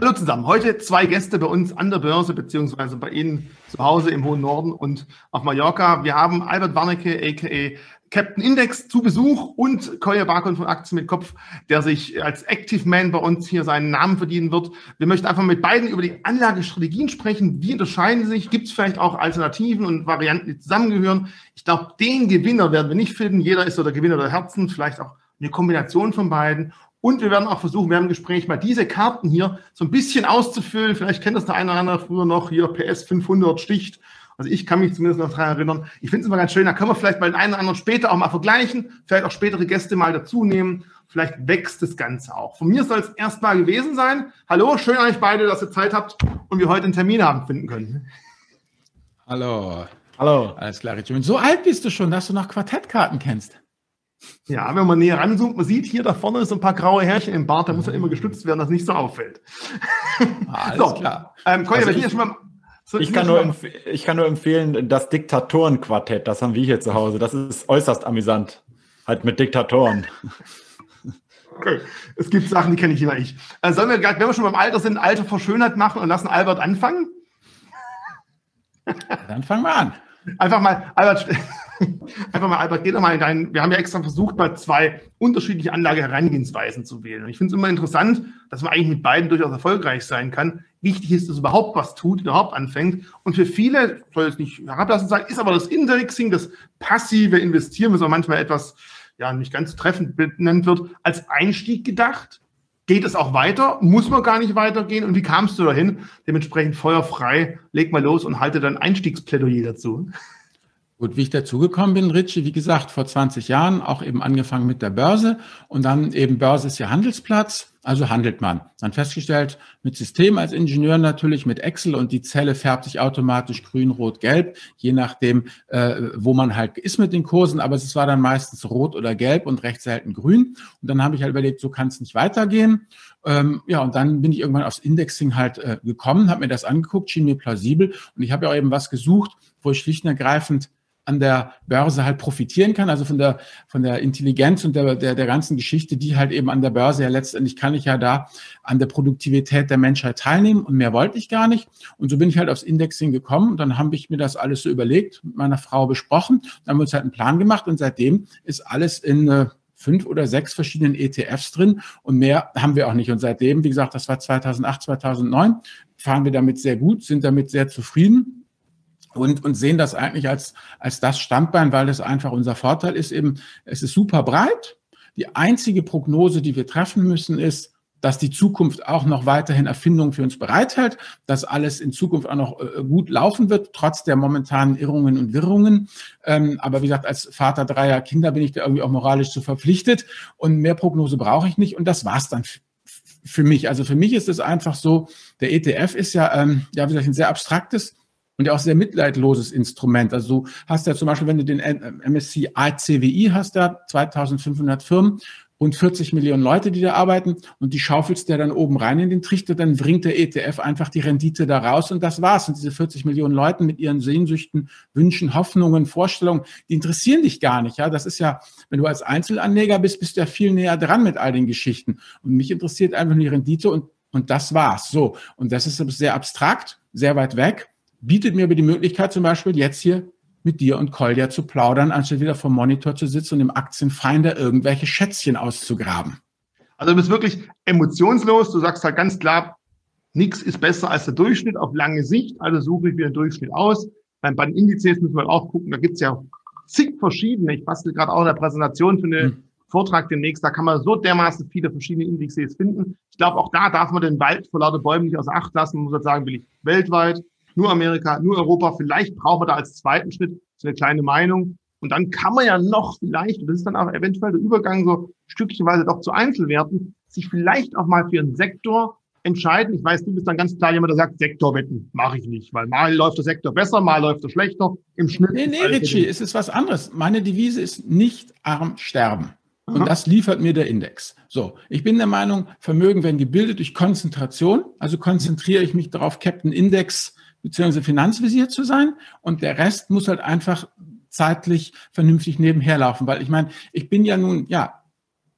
Hallo zusammen. Heute zwei Gäste bei uns an der Börse beziehungsweise bei Ihnen zu Hause im hohen Norden und auf Mallorca. Wir haben Albert Warnecke, a.k.a. Captain Index zu Besuch und Koya Barkon von Aktien mit Kopf, der sich als Active Man bei uns hier seinen Namen verdienen wird. Wir möchten einfach mit beiden über die Anlagestrategien sprechen. Wie unterscheiden sie sich? Gibt es vielleicht auch Alternativen und Varianten, die zusammengehören? Ich glaube, den Gewinner werden wir nicht finden. Jeder ist so der Gewinner der Herzen, vielleicht auch eine Kombination von beiden. Und wir werden auch versuchen, wir haben im Gespräch mal diese Karten hier so ein bisschen auszufüllen. Vielleicht kennt das der eine oder andere früher noch hier PS 500 sticht. Also ich kann mich zumindest noch daran erinnern. Ich finde es immer ganz schön, da können wir vielleicht mal den einen oder anderen später auch mal vergleichen, vielleicht auch spätere Gäste mal dazu nehmen. Vielleicht wächst das Ganze auch. Von mir soll es erstmal gewesen sein. Hallo, schön an euch beide, dass ihr Zeit habt und wir heute einen Termin haben finden können. Hallo. Hallo. Alles klar, Richard. So alt bist du schon, dass du noch Quartettkarten kennst. Ja, wenn man näher ranzoomt, man sieht hier da vorne so ein paar graue Härchen im Bart, da muss ja immer gestützt werden, dass nicht so auffällt. Ah, alles so, klar. Ähm, Kolja, also ich, mal, so, ich, kann nur ich kann nur empfehlen, das Diktatorenquartett, das haben wir hier zu Hause. Das ist äußerst amüsant. Halt mit Diktatoren. Okay. Es gibt Sachen, die kenne ich lieber ich. Äh, sollen wir, wenn wir schon beim Alter sind, Alter vor Schönheit machen und lassen Albert anfangen? Dann fangen wir an. Einfach mal, Albert, Einfach mal, Albert, geh doch mal in deinen, wir haben ja extra versucht, mal zwei unterschiedliche Anlageherangehensweisen zu wählen. Und ich finde es immer interessant, dass man eigentlich mit beiden durchaus erfolgreich sein kann. Wichtig ist, dass überhaupt was tut, überhaupt anfängt. Und für viele, soll es nicht herablassend sein, ist aber das Indexing, das passive Investieren, was auch manchmal etwas, ja, nicht ganz treffend benannt wird, als Einstieg gedacht. Geht es auch weiter? Muss man gar nicht weitergehen? Und wie kamst du dahin? Dementsprechend feuerfrei, leg mal los und halte dein Einstiegsplädoyer dazu. Gut, wie ich dazugekommen bin, Richie, wie gesagt, vor 20 Jahren auch eben angefangen mit der Börse und dann eben Börse ist ja Handelsplatz, also handelt man. Dann festgestellt, mit System als Ingenieur natürlich, mit Excel und die Zelle färbt sich automatisch grün, rot, gelb, je nachdem, äh, wo man halt ist mit den Kursen, aber es war dann meistens rot oder gelb und recht selten grün. Und dann habe ich halt überlegt, so kann es nicht weitergehen. Ähm, ja, und dann bin ich irgendwann aufs Indexing halt äh, gekommen, habe mir das angeguckt, schien mir plausibel und ich habe ja auch eben was gesucht, wo ich schlicht und ergreifend an der Börse halt profitieren kann, also von der, von der Intelligenz und der, der, der ganzen Geschichte, die halt eben an der Börse ja letztendlich kann ich ja da an der Produktivität der Menschheit teilnehmen und mehr wollte ich gar nicht. Und so bin ich halt aufs Indexing gekommen und dann habe ich mir das alles so überlegt, mit meiner Frau besprochen, dann haben wir uns halt einen Plan gemacht und seitdem ist alles in äh, fünf oder sechs verschiedenen ETFs drin und mehr haben wir auch nicht. Und seitdem, wie gesagt, das war 2008, 2009, fahren wir damit sehr gut, sind damit sehr zufrieden und, und sehen das eigentlich als, als das Standbein, weil das einfach unser Vorteil ist eben, es ist super breit. Die einzige Prognose, die wir treffen müssen, ist, dass die Zukunft auch noch weiterhin Erfindungen für uns bereithält, dass alles in Zukunft auch noch äh, gut laufen wird, trotz der momentanen Irrungen und Wirrungen. Ähm, aber wie gesagt, als Vater dreier Kinder bin ich da irgendwie auch moralisch zu verpflichtet und mehr Prognose brauche ich nicht und das war's dann für mich. Also für mich ist es einfach so, der ETF ist ja, ähm, ja, wie gesagt, ein sehr abstraktes und ja auch sehr mitleidloses Instrument. Also du hast ja zum Beispiel, wenn du den MSCI CWI hast, da 2500 Firmen und 40 Millionen Leute, die da arbeiten und die schaufelst der dann oben rein in den Trichter, dann bringt der ETF einfach die Rendite da raus und das war's. Und diese 40 Millionen Leute mit ihren Sehnsüchten, Wünschen, Hoffnungen, Vorstellungen, die interessieren dich gar nicht. Ja, das ist ja, wenn du als Einzelanleger bist, bist du ja viel näher dran mit all den Geschichten. Und mich interessiert einfach nur die Rendite und, und das war's. So. Und das ist sehr abstrakt, sehr weit weg bietet mir aber die Möglichkeit, zum Beispiel jetzt hier mit dir und Kolja zu plaudern, anstatt wieder vom Monitor zu sitzen und im Aktienfinder irgendwelche Schätzchen auszugraben. Also du bist wirklich emotionslos. Du sagst halt ganz klar, nichts ist besser als der Durchschnitt auf lange Sicht. Also suche ich mir den Durchschnitt aus. Beim, bei den Indizes müssen wir auch gucken, da gibt's ja zig verschiedene. Ich bastel gerade auch in der Präsentation für einen hm. Vortrag demnächst. Da kann man so dermaßen viele verschiedene Indizes finden. Ich glaube, auch da darf man den Wald vor lauter Bäumen nicht außer Acht lassen. Man muss halt sagen, will ich weltweit, nur Amerika, nur Europa. Vielleicht brauchen wir da als zweiten Schritt so eine kleine Meinung. Und dann kann man ja noch vielleicht, und das ist dann auch eventuell der Übergang so stückchenweise doch zu Einzelwerten, sich vielleicht auch mal für einen Sektor entscheiden. Ich weiß, du bist dann ganz klar jemand, der sagt, Sektorwetten mache ich nicht, weil mal läuft der Sektor besser, mal läuft er schlechter. Im Schnitt. Nee, nee, Richie, es ist was anderes. Meine Devise ist nicht arm sterben. Und das liefert mir der Index. So, ich bin der Meinung, Vermögen werden gebildet durch Konzentration. Also konzentriere ich mich darauf, Captain Index beziehungsweise Finanzvisier zu sein und der Rest muss halt einfach zeitlich vernünftig nebenher laufen, weil ich meine, ich bin ja nun, ja,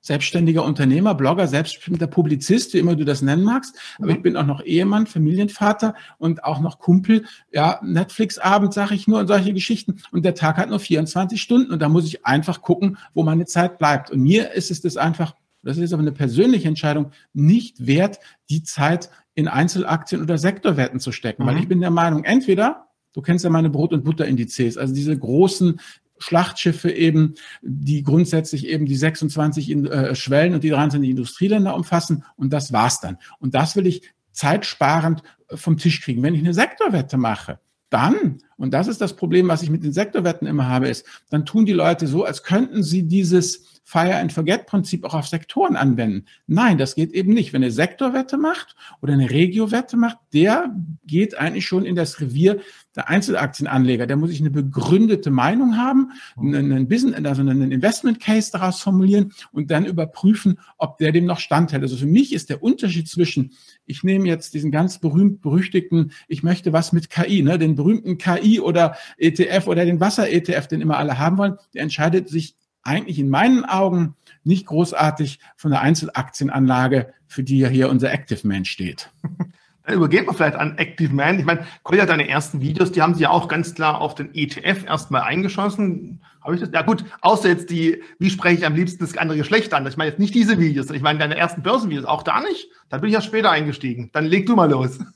selbstständiger Unternehmer, Blogger, selbstbestimmter Publizist, wie immer du das nennen magst. Aber mhm. ich bin auch noch Ehemann, Familienvater und auch noch Kumpel. Ja, Netflix-Abend, sage ich nur, und solche Geschichten. Und der Tag hat nur 24 Stunden und da muss ich einfach gucken, wo meine Zeit bleibt. Und mir ist es das einfach, das ist aber eine persönliche Entscheidung, nicht wert, die Zeit in Einzelaktien oder Sektorwerten zu stecken. Mhm. Weil ich bin der Meinung, entweder Du kennst ja meine Brot- und Butterindizes, also diese großen Schlachtschiffe eben, die grundsätzlich eben die 26 in, äh, Schwellen und die 23 Industrieländer umfassen. Und das war's dann. Und das will ich zeitsparend äh, vom Tisch kriegen. Wenn ich eine Sektorwette mache, dann, und das ist das Problem, was ich mit den Sektorwetten immer habe, ist, dann tun die Leute so, als könnten sie dieses Fire and Forget Prinzip auch auf Sektoren anwenden. Nein, das geht eben nicht. Wenn eine Sektorwette macht oder eine Regiowette macht, der geht eigentlich schon in das Revier der Einzelaktienanleger. Der muss sich eine begründete Meinung haben, einen Business, also einen Investment Case daraus formulieren und dann überprüfen, ob der dem noch standhält. Also für mich ist der Unterschied zwischen, ich nehme jetzt diesen ganz berühmt berüchtigten, ich möchte was mit KI, ne, den berühmten KI oder ETF oder den Wasser-ETF, den immer alle haben wollen, der entscheidet sich eigentlich in meinen Augen nicht großartig von der Einzelaktienanlage, für die ja hier unser Active Man steht. Übergeben wir vielleicht an Active Man. Ich meine, Kolja, deine ersten Videos, die haben sie ja auch ganz klar auf den ETF erstmal eingeschossen. Habe ich das? Ja gut, außer jetzt die, wie spreche ich am liebsten das andere Geschlecht an? Ich meine jetzt nicht diese Videos, ich meine deine ersten Börsenvideos, auch da nicht. Da bin ich ja später eingestiegen. Dann leg du mal los.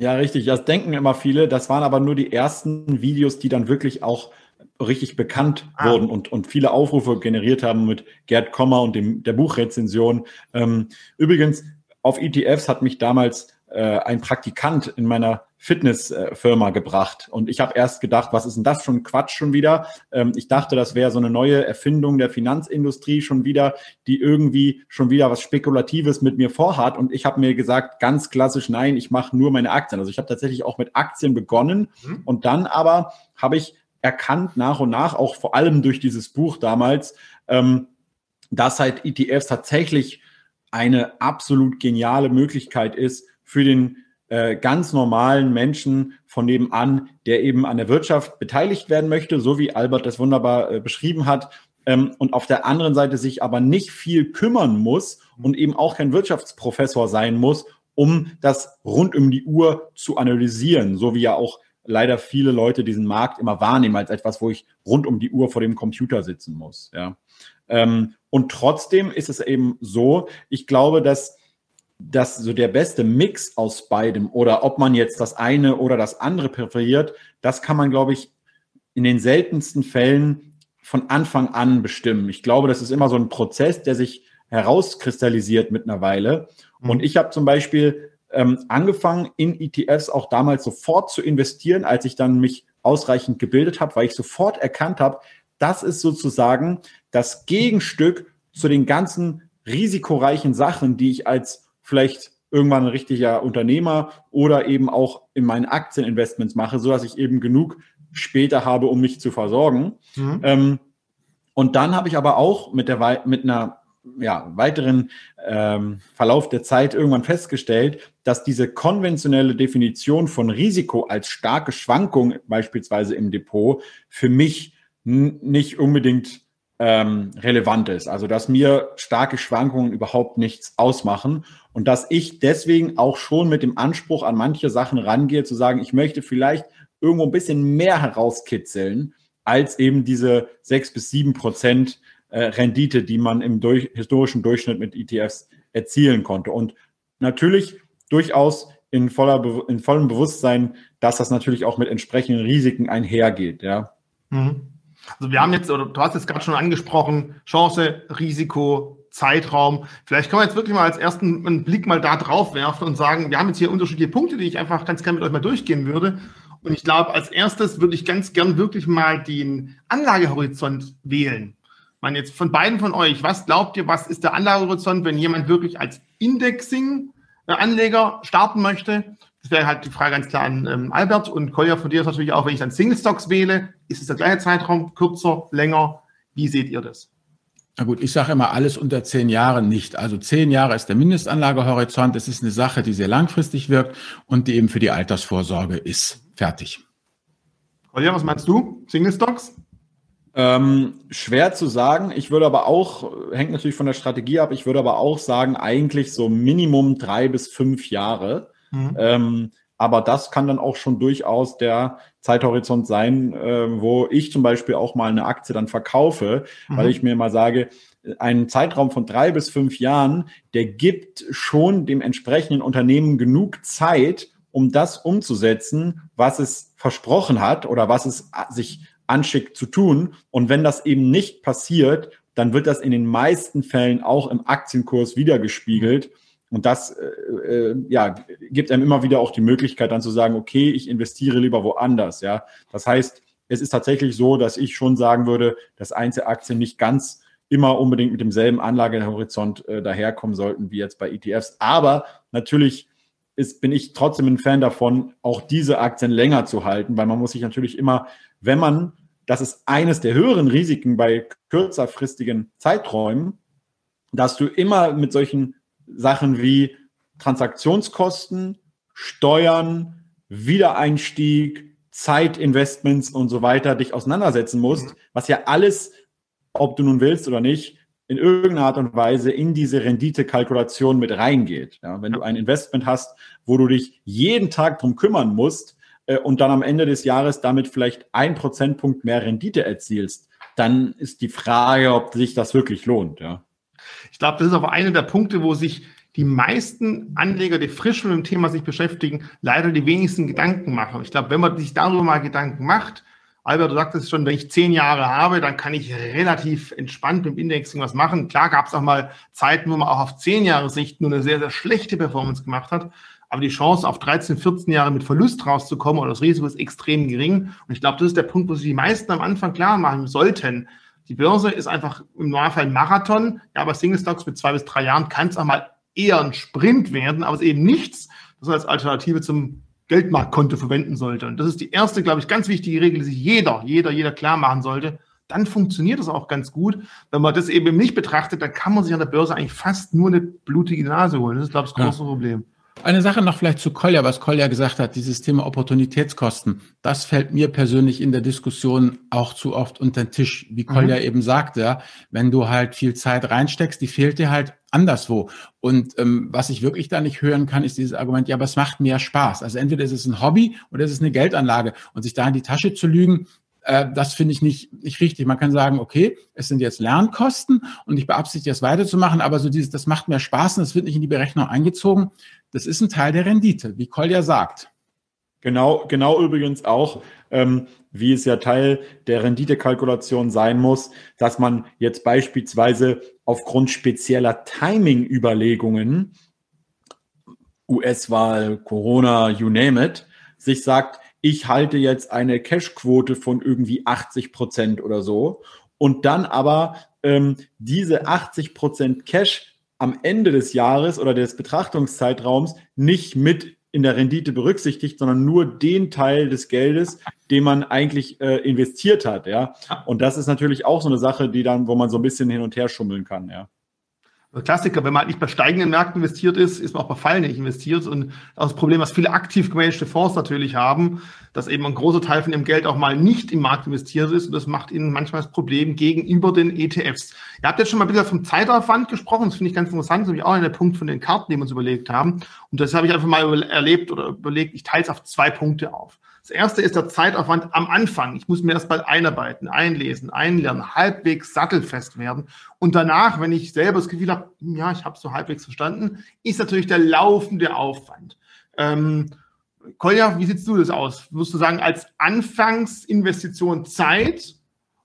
Ja, richtig. Das denken immer viele. Das waren aber nur die ersten Videos, die dann wirklich auch richtig bekannt ah. wurden und, und viele Aufrufe generiert haben mit Gerd Kommer und dem, der Buchrezension. Ähm, übrigens, auf ETFs hat mich damals äh, ein Praktikant in meiner Fitnessfirma gebracht. Und ich habe erst gedacht, was ist denn das schon Quatsch schon wieder? Ähm, ich dachte, das wäre so eine neue Erfindung der Finanzindustrie schon wieder, die irgendwie schon wieder was Spekulatives mit mir vorhat. Und ich habe mir gesagt, ganz klassisch, nein, ich mache nur meine Aktien. Also ich habe tatsächlich auch mit Aktien begonnen mhm. und dann aber habe ich erkannt nach und nach, auch vor allem durch dieses Buch damals, ähm, dass halt ETFs tatsächlich eine absolut geniale Möglichkeit ist für den äh, ganz normalen Menschen von nebenan, der eben an der Wirtschaft beteiligt werden möchte, so wie Albert das wunderbar äh, beschrieben hat, ähm, und auf der anderen Seite sich aber nicht viel kümmern muss und eben auch kein Wirtschaftsprofessor sein muss, um das rund um die Uhr zu analysieren, so wie ja auch leider viele Leute diesen Markt immer wahrnehmen als etwas, wo ich rund um die Uhr vor dem Computer sitzen muss. Ja. Ähm, und trotzdem ist es eben so, ich glaube, dass dass so der beste Mix aus beidem oder ob man jetzt das eine oder das andere präferiert, das kann man, glaube ich, in den seltensten Fällen von Anfang an bestimmen. Ich glaube, das ist immer so ein Prozess, der sich herauskristallisiert mit einer Weile. Mhm. Und ich habe zum Beispiel ähm, angefangen, in ETFs auch damals sofort zu investieren, als ich dann mich ausreichend gebildet habe, weil ich sofort erkannt habe, das ist sozusagen das Gegenstück zu den ganzen risikoreichen Sachen, die ich als vielleicht irgendwann ein richtiger Unternehmer oder eben auch in meinen Aktieninvestments mache, so dass ich eben genug später habe, um mich zu versorgen. Mhm. Ähm, und dann habe ich aber auch mit der mit einer ja, weiteren ähm, Verlauf der Zeit irgendwann festgestellt, dass diese konventionelle Definition von Risiko als starke Schwankung beispielsweise im Depot für mich nicht unbedingt ähm, relevant ist. Also dass mir starke Schwankungen überhaupt nichts ausmachen und dass ich deswegen auch schon mit dem Anspruch an manche Sachen rangehe, zu sagen, ich möchte vielleicht irgendwo ein bisschen mehr herauskitzeln als eben diese sechs bis sieben Prozent äh, Rendite, die man im durch, historischen Durchschnitt mit ETFs erzielen konnte. Und natürlich durchaus in, voller, in vollem Bewusstsein, dass das natürlich auch mit entsprechenden Risiken einhergeht. Ja. Mhm. Also wir haben jetzt, oder du hast es gerade schon angesprochen, Chance, Risiko, Zeitraum. Vielleicht können wir jetzt wirklich mal als ersten einen Blick mal da drauf werfen und sagen, wir haben jetzt hier unterschiedliche Punkte, die ich einfach ganz gerne mit euch mal durchgehen würde. Und ich glaube, als erstes würde ich ganz gern wirklich mal den Anlagehorizont wählen. Ich meine, jetzt von beiden von euch, was glaubt ihr, was ist der Anlagehorizont, wenn jemand wirklich als Indexing-Anleger starten möchte? Das wäre halt die Frage ganz klar an ähm, Albert und Kolja von dir ist natürlich auch, wenn ich dann Single Stocks wähle, ist es der gleiche Zeitraum, kürzer, länger? Wie seht ihr das? Na gut, ich sage immer alles unter zehn Jahren nicht. Also zehn Jahre ist der Mindestanlagehorizont. Es ist eine Sache, die sehr langfristig wirkt und die eben für die Altersvorsorge ist. Fertig. Kolja, was meinst du? Single Stocks? Ähm, schwer zu sagen. Ich würde aber auch, hängt natürlich von der Strategie ab, ich würde aber auch sagen, eigentlich so Minimum drei bis fünf Jahre. Mhm. Ähm, aber das kann dann auch schon durchaus der Zeithorizont sein, äh, wo ich zum Beispiel auch mal eine Aktie dann verkaufe, mhm. weil ich mir mal sage, ein Zeitraum von drei bis fünf Jahren, der gibt schon dem entsprechenden Unternehmen genug Zeit, um das umzusetzen, was es versprochen hat oder was es sich anschickt zu tun. Und wenn das eben nicht passiert, dann wird das in den meisten Fällen auch im Aktienkurs wiedergespiegelt. Und das äh, äh, ja, gibt einem immer wieder auch die Möglichkeit, dann zu sagen, okay, ich investiere lieber woanders. Ja, das heißt, es ist tatsächlich so, dass ich schon sagen würde, dass Einzelaktien nicht ganz immer unbedingt mit demselben Anlagehorizont äh, daherkommen sollten wie jetzt bei ETFs. Aber natürlich ist, bin ich trotzdem ein Fan davon, auch diese Aktien länger zu halten, weil man muss sich natürlich immer, wenn man das ist eines der höheren Risiken bei kürzerfristigen Zeiträumen, dass du immer mit solchen Sachen wie Transaktionskosten, Steuern, Wiedereinstieg, Zeitinvestments und so weiter dich auseinandersetzen musst, mhm. was ja alles, ob du nun willst oder nicht, in irgendeiner Art und Weise in diese Renditekalkulation mit reingeht. Ja, wenn du ein Investment hast, wo du dich jeden Tag drum kümmern musst, äh, und dann am Ende des Jahres damit vielleicht ein Prozentpunkt mehr Rendite erzielst, dann ist die Frage, ob sich das wirklich lohnt. Ja. Ich glaube, das ist aber einer der Punkte, wo sich die meisten Anleger, die frisch mit dem Thema sich beschäftigen, leider die wenigsten Gedanken machen. Ich glaube, wenn man sich darüber mal Gedanken macht, Albert, du sagtest schon, wenn ich zehn Jahre habe, dann kann ich relativ entspannt mit dem Indexing was machen. Klar gab es auch mal Zeiten, wo man auch auf zehn Jahre Sicht nur eine sehr, sehr schlechte Performance gemacht hat. Aber die Chance, auf 13, 14 Jahre mit Verlust rauszukommen oder das Risiko ist extrem gering. Und ich glaube, das ist der Punkt, wo sich die meisten am Anfang klar machen sollten. Die Börse ist einfach im Normalfall ein Marathon. Ja, aber Single Stocks mit zwei bis drei Jahren kann es auch mal eher ein Sprint werden, aber es ist eben nichts, das man als Alternative zum Geldmarktkonto verwenden sollte. Und das ist die erste, glaube ich, ganz wichtige Regel, die sich jeder, jeder, jeder klar machen sollte. Dann funktioniert das auch ganz gut. Wenn man das eben nicht betrachtet, dann kann man sich an der Börse eigentlich fast nur eine blutige Nase holen. Das ist, glaube ich, das große ja. Problem. Eine Sache noch vielleicht zu Kolja, was Kolja gesagt hat, dieses Thema Opportunitätskosten. Das fällt mir persönlich in der Diskussion auch zu oft unter den Tisch, wie Kolja mhm. eben sagte. Wenn du halt viel Zeit reinsteckst, die fehlt dir halt anderswo. Und ähm, was ich wirklich da nicht hören kann, ist dieses Argument, ja, aber es macht mehr Spaß. Also entweder ist es ein Hobby oder es ist eine Geldanlage. Und sich da in die Tasche zu lügen, äh, das finde ich nicht, nicht richtig. Man kann sagen, okay, es sind jetzt Lernkosten und ich beabsichtige es weiterzumachen, aber so dieses, das macht mehr Spaß und das wird nicht in die Berechnung eingezogen. Das ist ein Teil der Rendite, wie Kolja sagt. Genau, genau übrigens auch, ähm, wie es ja Teil der Renditekalkulation sein muss, dass man jetzt beispielsweise aufgrund spezieller Timing-Überlegungen, US-Wahl, Corona, you name it, sich sagt, ich halte jetzt eine Cash-Quote von irgendwie 80 Prozent oder so und dann aber ähm, diese 80 Prozent Cash am Ende des Jahres oder des Betrachtungszeitraums nicht mit in der Rendite berücksichtigt, sondern nur den Teil des Geldes, den man eigentlich äh, investiert hat, ja. Und das ist natürlich auch so eine Sache, die dann, wo man so ein bisschen hin und her schummeln kann, ja. Klassiker, wenn man halt nicht bei steigenden Märkten investiert ist, ist man auch bei Fallen nicht investiert. Und das Problem, was viele aktiv gemanagte Fonds natürlich haben, dass eben ein großer Teil von ihrem Geld auch mal nicht im Markt investiert ist. Und das macht ihnen manchmal das Problem gegenüber den ETFs. Ihr habt jetzt schon mal ein bisschen vom Zeitaufwand gesprochen. Das finde ich ganz interessant. Das ist nämlich auch der Punkt von den Karten, die wir uns überlegt haben. Und das habe ich einfach mal erlebt oder überlegt. Ich teile es auf zwei Punkte auf. Das erste ist der Zeitaufwand am Anfang. Ich muss mir erst mal einarbeiten, einlesen, einlernen, halbwegs sattelfest werden. Und danach, wenn ich selber das Gefühl habe, ja, ich habe es so halbwegs verstanden, ist natürlich der laufende Aufwand. Ähm, Kolja, wie siehst du das aus? Würdest du sagen, als Anfangsinvestition Zeit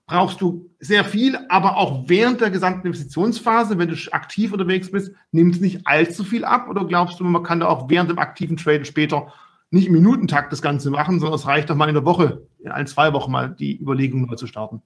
brauchst du sehr viel, aber auch während der gesamten Investitionsphase, wenn du aktiv unterwegs bist, nimmt es nicht allzu viel ab? Oder glaubst du, man kann da auch während dem aktiven Traden später nicht im Minutentakt das Ganze machen, sondern es reicht doch mal in der Woche, in ein, zwei Wochen mal die Überlegung neu zu starten.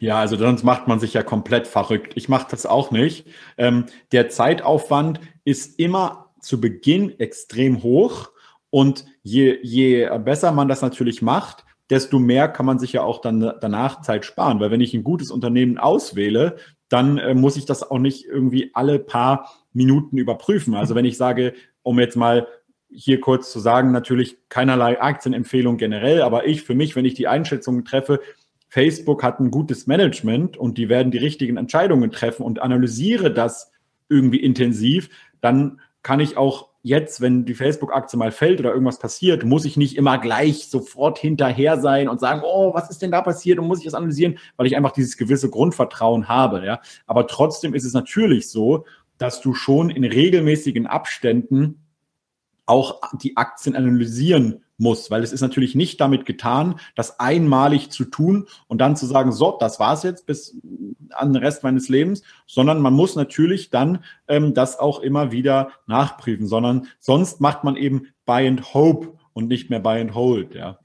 Ja, also sonst macht man sich ja komplett verrückt. Ich mache das auch nicht. Ähm, der Zeitaufwand ist immer zu Beginn extrem hoch und je, je besser man das natürlich macht, desto mehr kann man sich ja auch dann danach Zeit sparen. Weil wenn ich ein gutes Unternehmen auswähle, dann äh, muss ich das auch nicht irgendwie alle paar Minuten überprüfen. Also wenn ich sage, um jetzt mal hier kurz zu sagen, natürlich keinerlei Aktienempfehlung generell, aber ich für mich, wenn ich die Einschätzung treffe, Facebook hat ein gutes Management und die werden die richtigen Entscheidungen treffen und analysiere das irgendwie intensiv, dann kann ich auch jetzt, wenn die Facebook-Aktie mal fällt oder irgendwas passiert, muss ich nicht immer gleich sofort hinterher sein und sagen, oh, was ist denn da passiert und muss ich das analysieren, weil ich einfach dieses gewisse Grundvertrauen habe. Ja? Aber trotzdem ist es natürlich so, dass du schon in regelmäßigen Abständen auch die Aktien analysieren muss, weil es ist natürlich nicht damit getan, das einmalig zu tun und dann zu sagen, so, das war's jetzt bis an den Rest meines Lebens, sondern man muss natürlich dann ähm, das auch immer wieder nachprüfen, sondern sonst macht man eben Buy and Hope und nicht mehr Buy and Hold, ja.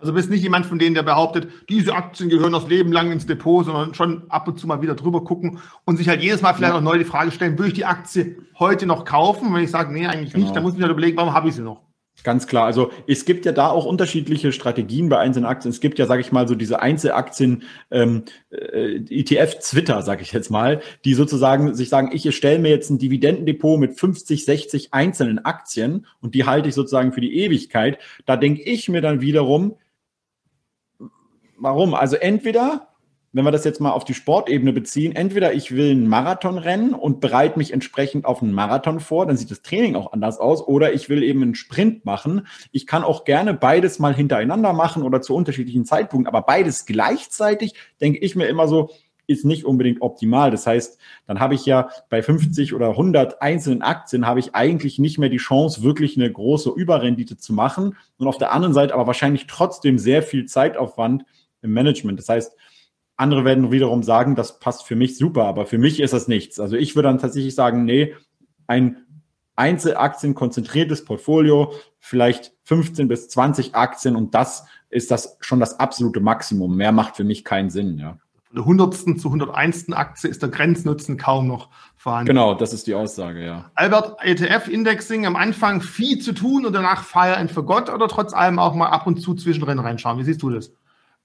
Also bist nicht jemand von denen, der behauptet, diese Aktien gehören das Leben lang ins Depot, sondern schon ab und zu mal wieder drüber gucken und sich halt jedes Mal vielleicht auch neu die Frage stellen, würde ich die Aktie heute noch kaufen? wenn ich sage, nee, eigentlich genau. nicht, dann muss ich mir halt überlegen, warum habe ich sie noch? Ganz klar. Also es gibt ja da auch unterschiedliche Strategien bei einzelnen Aktien. Es gibt ja, sage ich mal, so diese Einzelaktien ähm, äh, ETF-Twitter, sage ich jetzt mal, die sozusagen sich sagen, ich stelle mir jetzt ein Dividendendepot mit 50, 60 einzelnen Aktien und die halte ich sozusagen für die Ewigkeit. Da denke ich mir dann wiederum, warum? Also entweder wenn wir das jetzt mal auf die Sportebene beziehen, entweder ich will einen Marathon rennen und bereite mich entsprechend auf einen Marathon vor, dann sieht das Training auch anders aus, oder ich will eben einen Sprint machen. Ich kann auch gerne beides mal hintereinander machen oder zu unterschiedlichen Zeitpunkten, aber beides gleichzeitig, denke ich mir immer so, ist nicht unbedingt optimal. Das heißt, dann habe ich ja bei 50 oder 100 einzelnen Aktien habe ich eigentlich nicht mehr die Chance, wirklich eine große Überrendite zu machen. Und auf der anderen Seite aber wahrscheinlich trotzdem sehr viel Zeitaufwand im Management. Das heißt, andere werden wiederum sagen, das passt für mich super, aber für mich ist das nichts. Also ich würde dann tatsächlich sagen, nee, ein Einzelaktien konzentriertes Portfolio, vielleicht 15 bis 20 Aktien und das ist das schon das absolute Maximum. Mehr macht für mich keinen Sinn, ja. Von der 100. zu 101. Aktie ist der Grenznutzen kaum noch vorhanden. Genau, das ist die Aussage, ja. Albert, ETF-Indexing am Anfang viel zu tun und danach Fire and Forgot oder trotz allem auch mal ab und zu zwischendrin reinschauen? Wie siehst du das?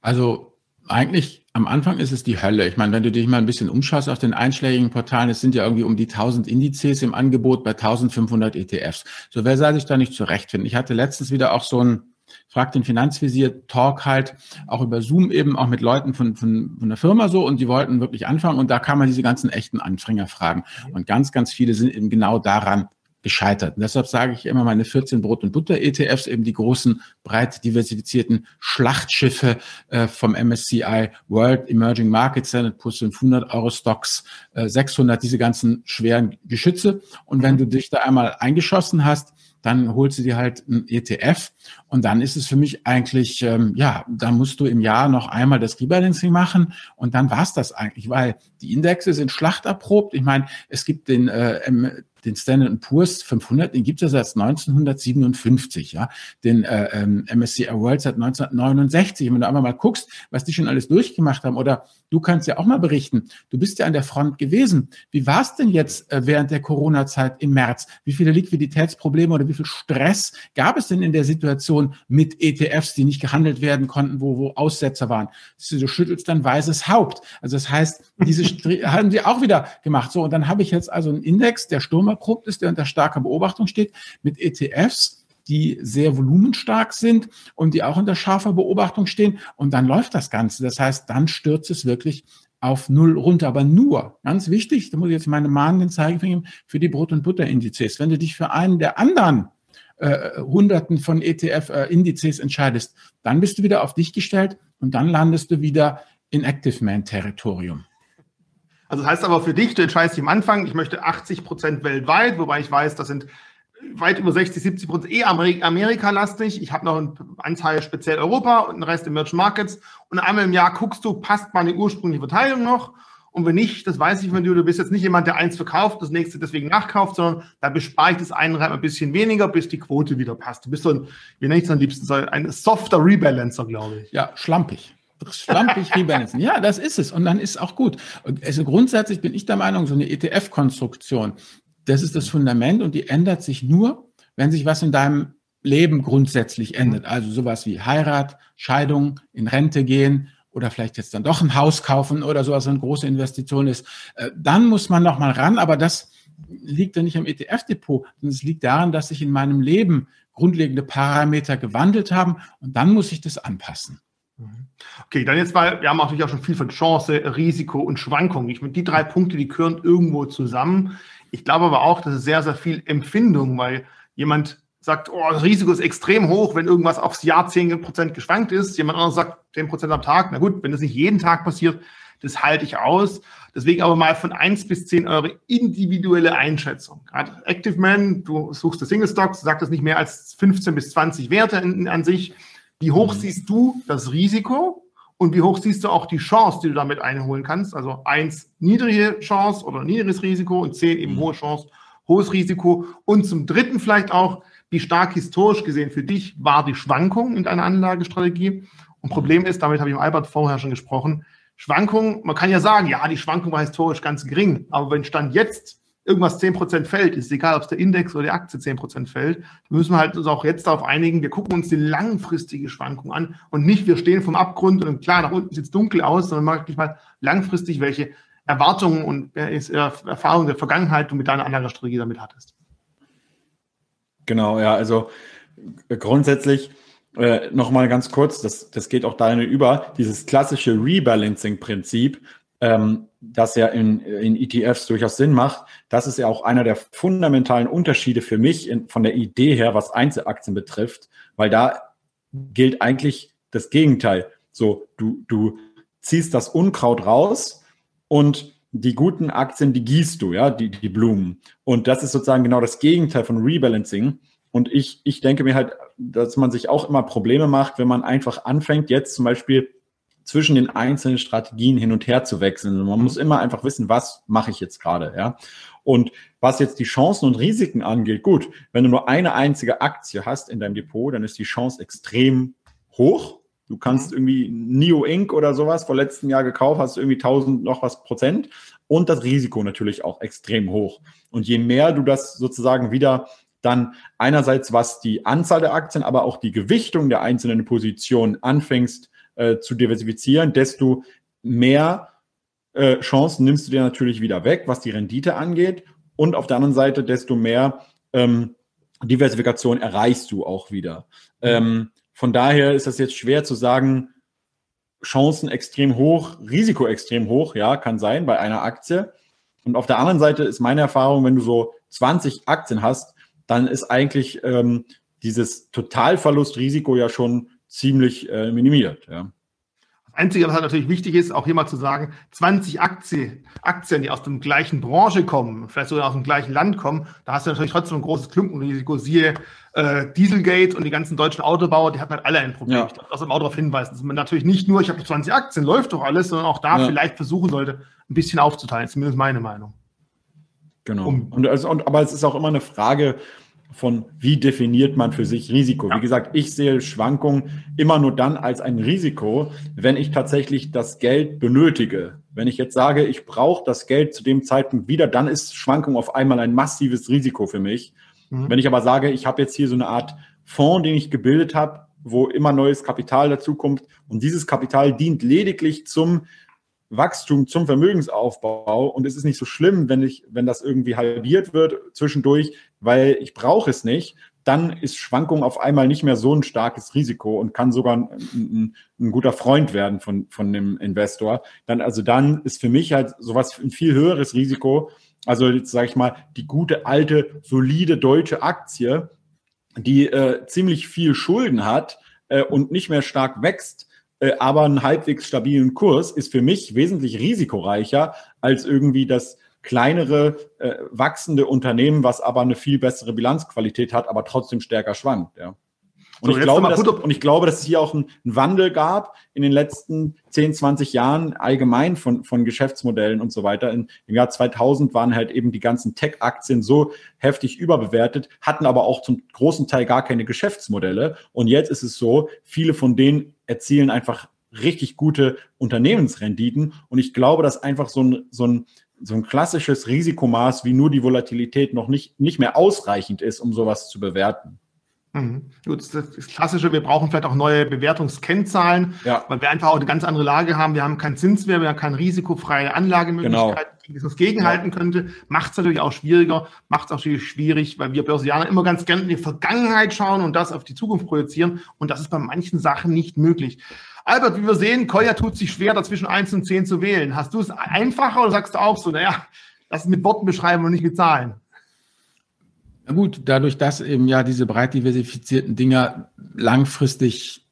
Also eigentlich am Anfang ist es die Hölle. Ich meine, wenn du dich mal ein bisschen umschaust auf den einschlägigen Portalen, es sind ja irgendwie um die 1000 Indizes im Angebot bei 1500 ETFs. So, wer soll sich da nicht zurechtfinden? Ich hatte letztens wieder auch so ein Frag den Finanzvisier Talk halt auch über Zoom eben auch mit Leuten von, von, von der Firma so und die wollten wirklich anfangen und da kann man diese ganzen echten Anfänger fragen. Und ganz, ganz viele sind eben genau daran gescheitert. Und deshalb sage ich immer meine 14 Brot- und Butter-ETFs, eben die großen, breit diversifizierten Schlachtschiffe äh, vom MSCI World Emerging Markets, Standard Plus 500 Euro Stocks, äh, 600, diese ganzen schweren Geschütze. Und wenn du dich da einmal eingeschossen hast, dann holst du dir halt ein ETF und dann ist es für mich eigentlich, ähm, ja, da musst du im Jahr noch einmal das Rebalancing machen und dann war's das eigentlich, weil die Indexe sind schlachterprobt. Ich meine, es gibt den äh, den Standard Poor's 500, den gibt es ja seit 1957, ja. Den äh, ähm, MSCI World seit 1969. Und wenn du einmal mal guckst, was die schon alles durchgemacht haben, oder du kannst ja auch mal berichten, du bist ja an der Front gewesen. Wie war es denn jetzt äh, während der Corona-Zeit im März? Wie viele Liquiditätsprobleme oder wie viel Stress gab es denn in der Situation mit ETFs, die nicht gehandelt werden konnten, wo, wo Aussetzer waren? Du schüttelst dann weißes Haupt. Also das heißt, diese haben sie auch wieder gemacht. So, und dann habe ich jetzt also einen Index, der Sturm erprobt ist, der unter starker Beobachtung steht, mit ETFs, die sehr volumenstark sind und die auch unter scharfer Beobachtung stehen. Und dann läuft das Ganze. Das heißt, dann stürzt es wirklich auf Null runter. Aber nur, ganz wichtig, da muss ich jetzt meine mahnenden Zeigefinger für die Brot- und Butterindizes. Wenn du dich für einen der anderen äh, Hunderten von ETF-Indizes äh, entscheidest, dann bist du wieder auf dich gestellt und dann landest du wieder in Active Man-Territorium. Also das heißt aber für dich, du entscheidest dich am Anfang, ich möchte 80 Prozent weltweit, wobei ich weiß, das sind weit über 60, 70 Prozent eh Amerika-lastig. Ich habe noch einen Anteil speziell Europa und den Rest Emerging Markets. Und einmal im Jahr guckst du, passt meine ursprüngliche Verteilung noch? Und wenn nicht, das weiß ich von dir, du bist jetzt nicht jemand, der eins verkauft, das nächste deswegen nachkauft, sondern da bespare ich das eine ein bisschen weniger, bis die Quote wieder passt. Du bist so ein, wie nenne ich es am liebsten, ein softer Rebalancer, glaube ich. Ja, schlampig schlampig rebalancen. Ja, das ist es. Und dann ist auch gut. Also grundsätzlich bin ich der Meinung, so eine ETF-Konstruktion, das ist das Fundament und die ändert sich nur, wenn sich was in deinem Leben grundsätzlich mhm. ändert. Also sowas wie Heirat, Scheidung, in Rente gehen oder vielleicht jetzt dann doch ein Haus kaufen oder sowas, eine große Investition ist. Äh, dann muss man noch mal ran, aber das liegt ja nicht am ETF-Depot, sondern es liegt daran, dass sich in meinem Leben grundlegende Parameter gewandelt haben und dann muss ich das anpassen. Mhm. Okay, dann jetzt mal, wir haben natürlich auch schon viel von Chance, Risiko und Schwankung. Ich meine, die drei Punkte, die gehören irgendwo zusammen. Ich glaube aber auch, das ist sehr, sehr viel Empfindung, weil jemand sagt, oh, das Risiko ist extrem hoch, wenn irgendwas aufs Jahr 10% geschwankt ist. Jemand anderes sagt 10% am Tag. Na gut, wenn das nicht jeden Tag passiert, das halte ich aus. Deswegen aber mal von 1 bis 10 eure individuelle Einschätzung. Gerade Active Man, du suchst das Single Stocks, sagt das nicht mehr als 15 bis 20 Werte an sich. Wie hoch mhm. siehst du das Risiko und wie hoch siehst du auch die Chance, die du damit einholen kannst? Also eins niedrige Chance oder niedriges Risiko und zehn eben mhm. hohe Chance, hohes Risiko. Und zum dritten vielleicht auch, wie stark historisch gesehen für dich war die Schwankung in deiner Anlagestrategie? Und Problem ist, damit habe ich mit Albert vorher schon gesprochen, Schwankung, man kann ja sagen, ja, die Schwankung war historisch ganz gering, aber wenn Stand jetzt irgendwas 10% fällt, ist egal, ob es der Index oder die Aktie 10% fällt, müssen wir halt uns auch jetzt darauf einigen, wir gucken uns die langfristige Schwankung an und nicht, wir stehen vom Abgrund und klar, nach unten sieht es dunkel aus, sondern wirklich mal langfristig, welche Erwartungen und äh, Erfahrungen der Vergangenheit du mit deiner Anlagestrategie damit hattest. Genau, ja, also äh, grundsätzlich äh, nochmal ganz kurz, das, das geht auch dahin über, dieses klassische Rebalancing-Prinzip, ähm, das ja in, in ETFs durchaus Sinn macht, das ist ja auch einer der fundamentalen Unterschiede für mich in, von der Idee her, was Einzelaktien betrifft, weil da gilt eigentlich das Gegenteil. So, du, du ziehst das Unkraut raus und die guten Aktien, die gießt du, ja, die, die Blumen. Und das ist sozusagen genau das Gegenteil von Rebalancing. Und ich, ich denke mir halt, dass man sich auch immer Probleme macht, wenn man einfach anfängt, jetzt zum Beispiel zwischen den einzelnen Strategien hin und her zu wechseln. Man muss immer einfach wissen, was mache ich jetzt gerade, ja. Und was jetzt die Chancen und Risiken angeht, gut, wenn du nur eine einzige Aktie hast in deinem Depot, dann ist die Chance extrem hoch. Du kannst mhm. irgendwie Neo Inc. oder sowas vor letztem Jahr gekauft, hast irgendwie 1000 noch was Prozent und das Risiko natürlich auch extrem hoch. Und je mehr du das sozusagen wieder dann einerseits was die Anzahl der Aktien, aber auch die Gewichtung der einzelnen Positionen anfängst äh, zu diversifizieren, desto mehr äh, Chancen nimmst du dir natürlich wieder weg, was die Rendite angeht. Und auf der anderen Seite, desto mehr ähm, Diversifikation erreichst du auch wieder. Ähm, von daher ist das jetzt schwer zu sagen, Chancen extrem hoch, Risiko extrem hoch, ja, kann sein bei einer Aktie. Und auf der anderen Seite ist meine Erfahrung, wenn du so 20 Aktien hast, dann ist eigentlich ähm, dieses Totalverlustrisiko ja schon ziemlich äh, minimiert. Ja. Das Einzige, was halt natürlich wichtig ist, auch hier mal zu sagen, 20 Aktien, Aktien, die aus der gleichen Branche kommen, vielleicht sogar aus dem gleichen Land kommen, da hast du natürlich trotzdem ein großes Klumpenrisiko. Siehe äh, Dieselgate und die ganzen deutschen Autobauer, die hatten halt alle ein Problem. Ja. Ich darf auch darauf hinweisen, dass man natürlich nicht nur, ich habe 20 Aktien, läuft doch alles, sondern auch da ja. vielleicht versuchen sollte, ein bisschen aufzuteilen. Zumindest meine Meinung. Genau. Um, und, also, und, aber es ist auch immer eine Frage, von wie definiert man für sich Risiko. Wie gesagt, ich sehe Schwankungen immer nur dann als ein Risiko, wenn ich tatsächlich das Geld benötige. Wenn ich jetzt sage, ich brauche das Geld zu dem Zeitpunkt wieder, dann ist Schwankung auf einmal ein massives Risiko für mich. Mhm. Wenn ich aber sage, ich habe jetzt hier so eine Art Fonds, den ich gebildet habe, wo immer neues Kapital dazukommt und dieses Kapital dient lediglich zum Wachstum zum Vermögensaufbau und es ist nicht so schlimm, wenn ich, wenn das irgendwie halbiert wird zwischendurch, weil ich brauche es nicht, dann ist Schwankung auf einmal nicht mehr so ein starkes Risiko und kann sogar ein, ein, ein, guter Freund werden von, von dem Investor. Dann, also dann ist für mich halt sowas ein viel höheres Risiko. Also jetzt sage ich mal, die gute, alte, solide deutsche Aktie, die äh, ziemlich viel Schulden hat äh, und nicht mehr stark wächst, aber einen halbwegs stabilen Kurs ist für mich wesentlich risikoreicher als irgendwie das kleinere, äh, wachsende Unternehmen, was aber eine viel bessere Bilanzqualität hat, aber trotzdem stärker schwankt. Ja. Und, so, ich glaube, dass, und ich glaube, dass es hier auch einen, einen, Wandel gab in den letzten 10, 20 Jahren allgemein von, von Geschäftsmodellen und so weiter. In, Im Jahr 2000 waren halt eben die ganzen Tech-Aktien so heftig überbewertet, hatten aber auch zum großen Teil gar keine Geschäftsmodelle. Und jetzt ist es so, viele von denen erzielen einfach richtig gute Unternehmensrenditen. Und ich glaube, dass einfach so ein, so ein, so ein klassisches Risikomaß wie nur die Volatilität noch nicht, nicht mehr ausreichend ist, um sowas zu bewerten. Mhm. Gut, das, das Klassische, wir brauchen vielleicht auch neue Bewertungskennzahlen, ja. weil wir einfach auch eine ganz andere Lage haben. Wir haben keinen Zinswert, wir haben keine risikofreie Anlagemöglichkeit, genau. die uns gegenhalten ja. könnte. Macht es natürlich auch schwieriger, macht es auch natürlich schwierig, weil wir Börsianer immer ganz gerne in die Vergangenheit schauen und das auf die Zukunft projizieren. Und das ist bei manchen Sachen nicht möglich. Albert, wie wir sehen, Kolja tut sich schwer, dazwischen 1 und 10 zu wählen. Hast du es einfacher oder sagst du auch so, naja, das mit Worten beschreiben und nicht mit Zahlen? Na gut, dadurch, dass eben ja diese breit diversifizierten Dinger langfristig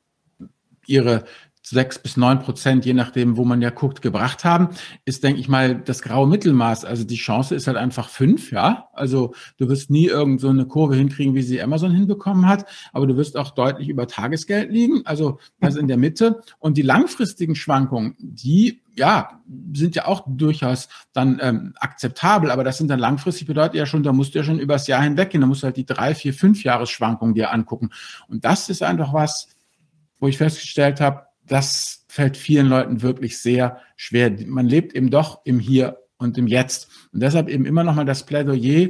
ihre sechs bis neun Prozent, je nachdem, wo man ja guckt, gebracht haben, ist, denke ich mal, das graue Mittelmaß. Also die Chance ist halt einfach fünf, ja. Also du wirst nie irgend so eine Kurve hinkriegen, wie sie Amazon hinbekommen hat, aber du wirst auch deutlich über Tagesgeld liegen, also das in der Mitte. Und die langfristigen Schwankungen, die ja, sind ja auch durchaus dann ähm, akzeptabel, aber das sind dann langfristig bedeutet ja schon, da musst du ja schon übers Jahr hinweggehen, da musst du halt die drei, vier, fünf Jahresschwankungen dir angucken. Und das ist einfach was, wo ich festgestellt habe, das fällt vielen Leuten wirklich sehr schwer. Man lebt eben doch im Hier und im Jetzt. Und deshalb eben immer noch mal das Plädoyer,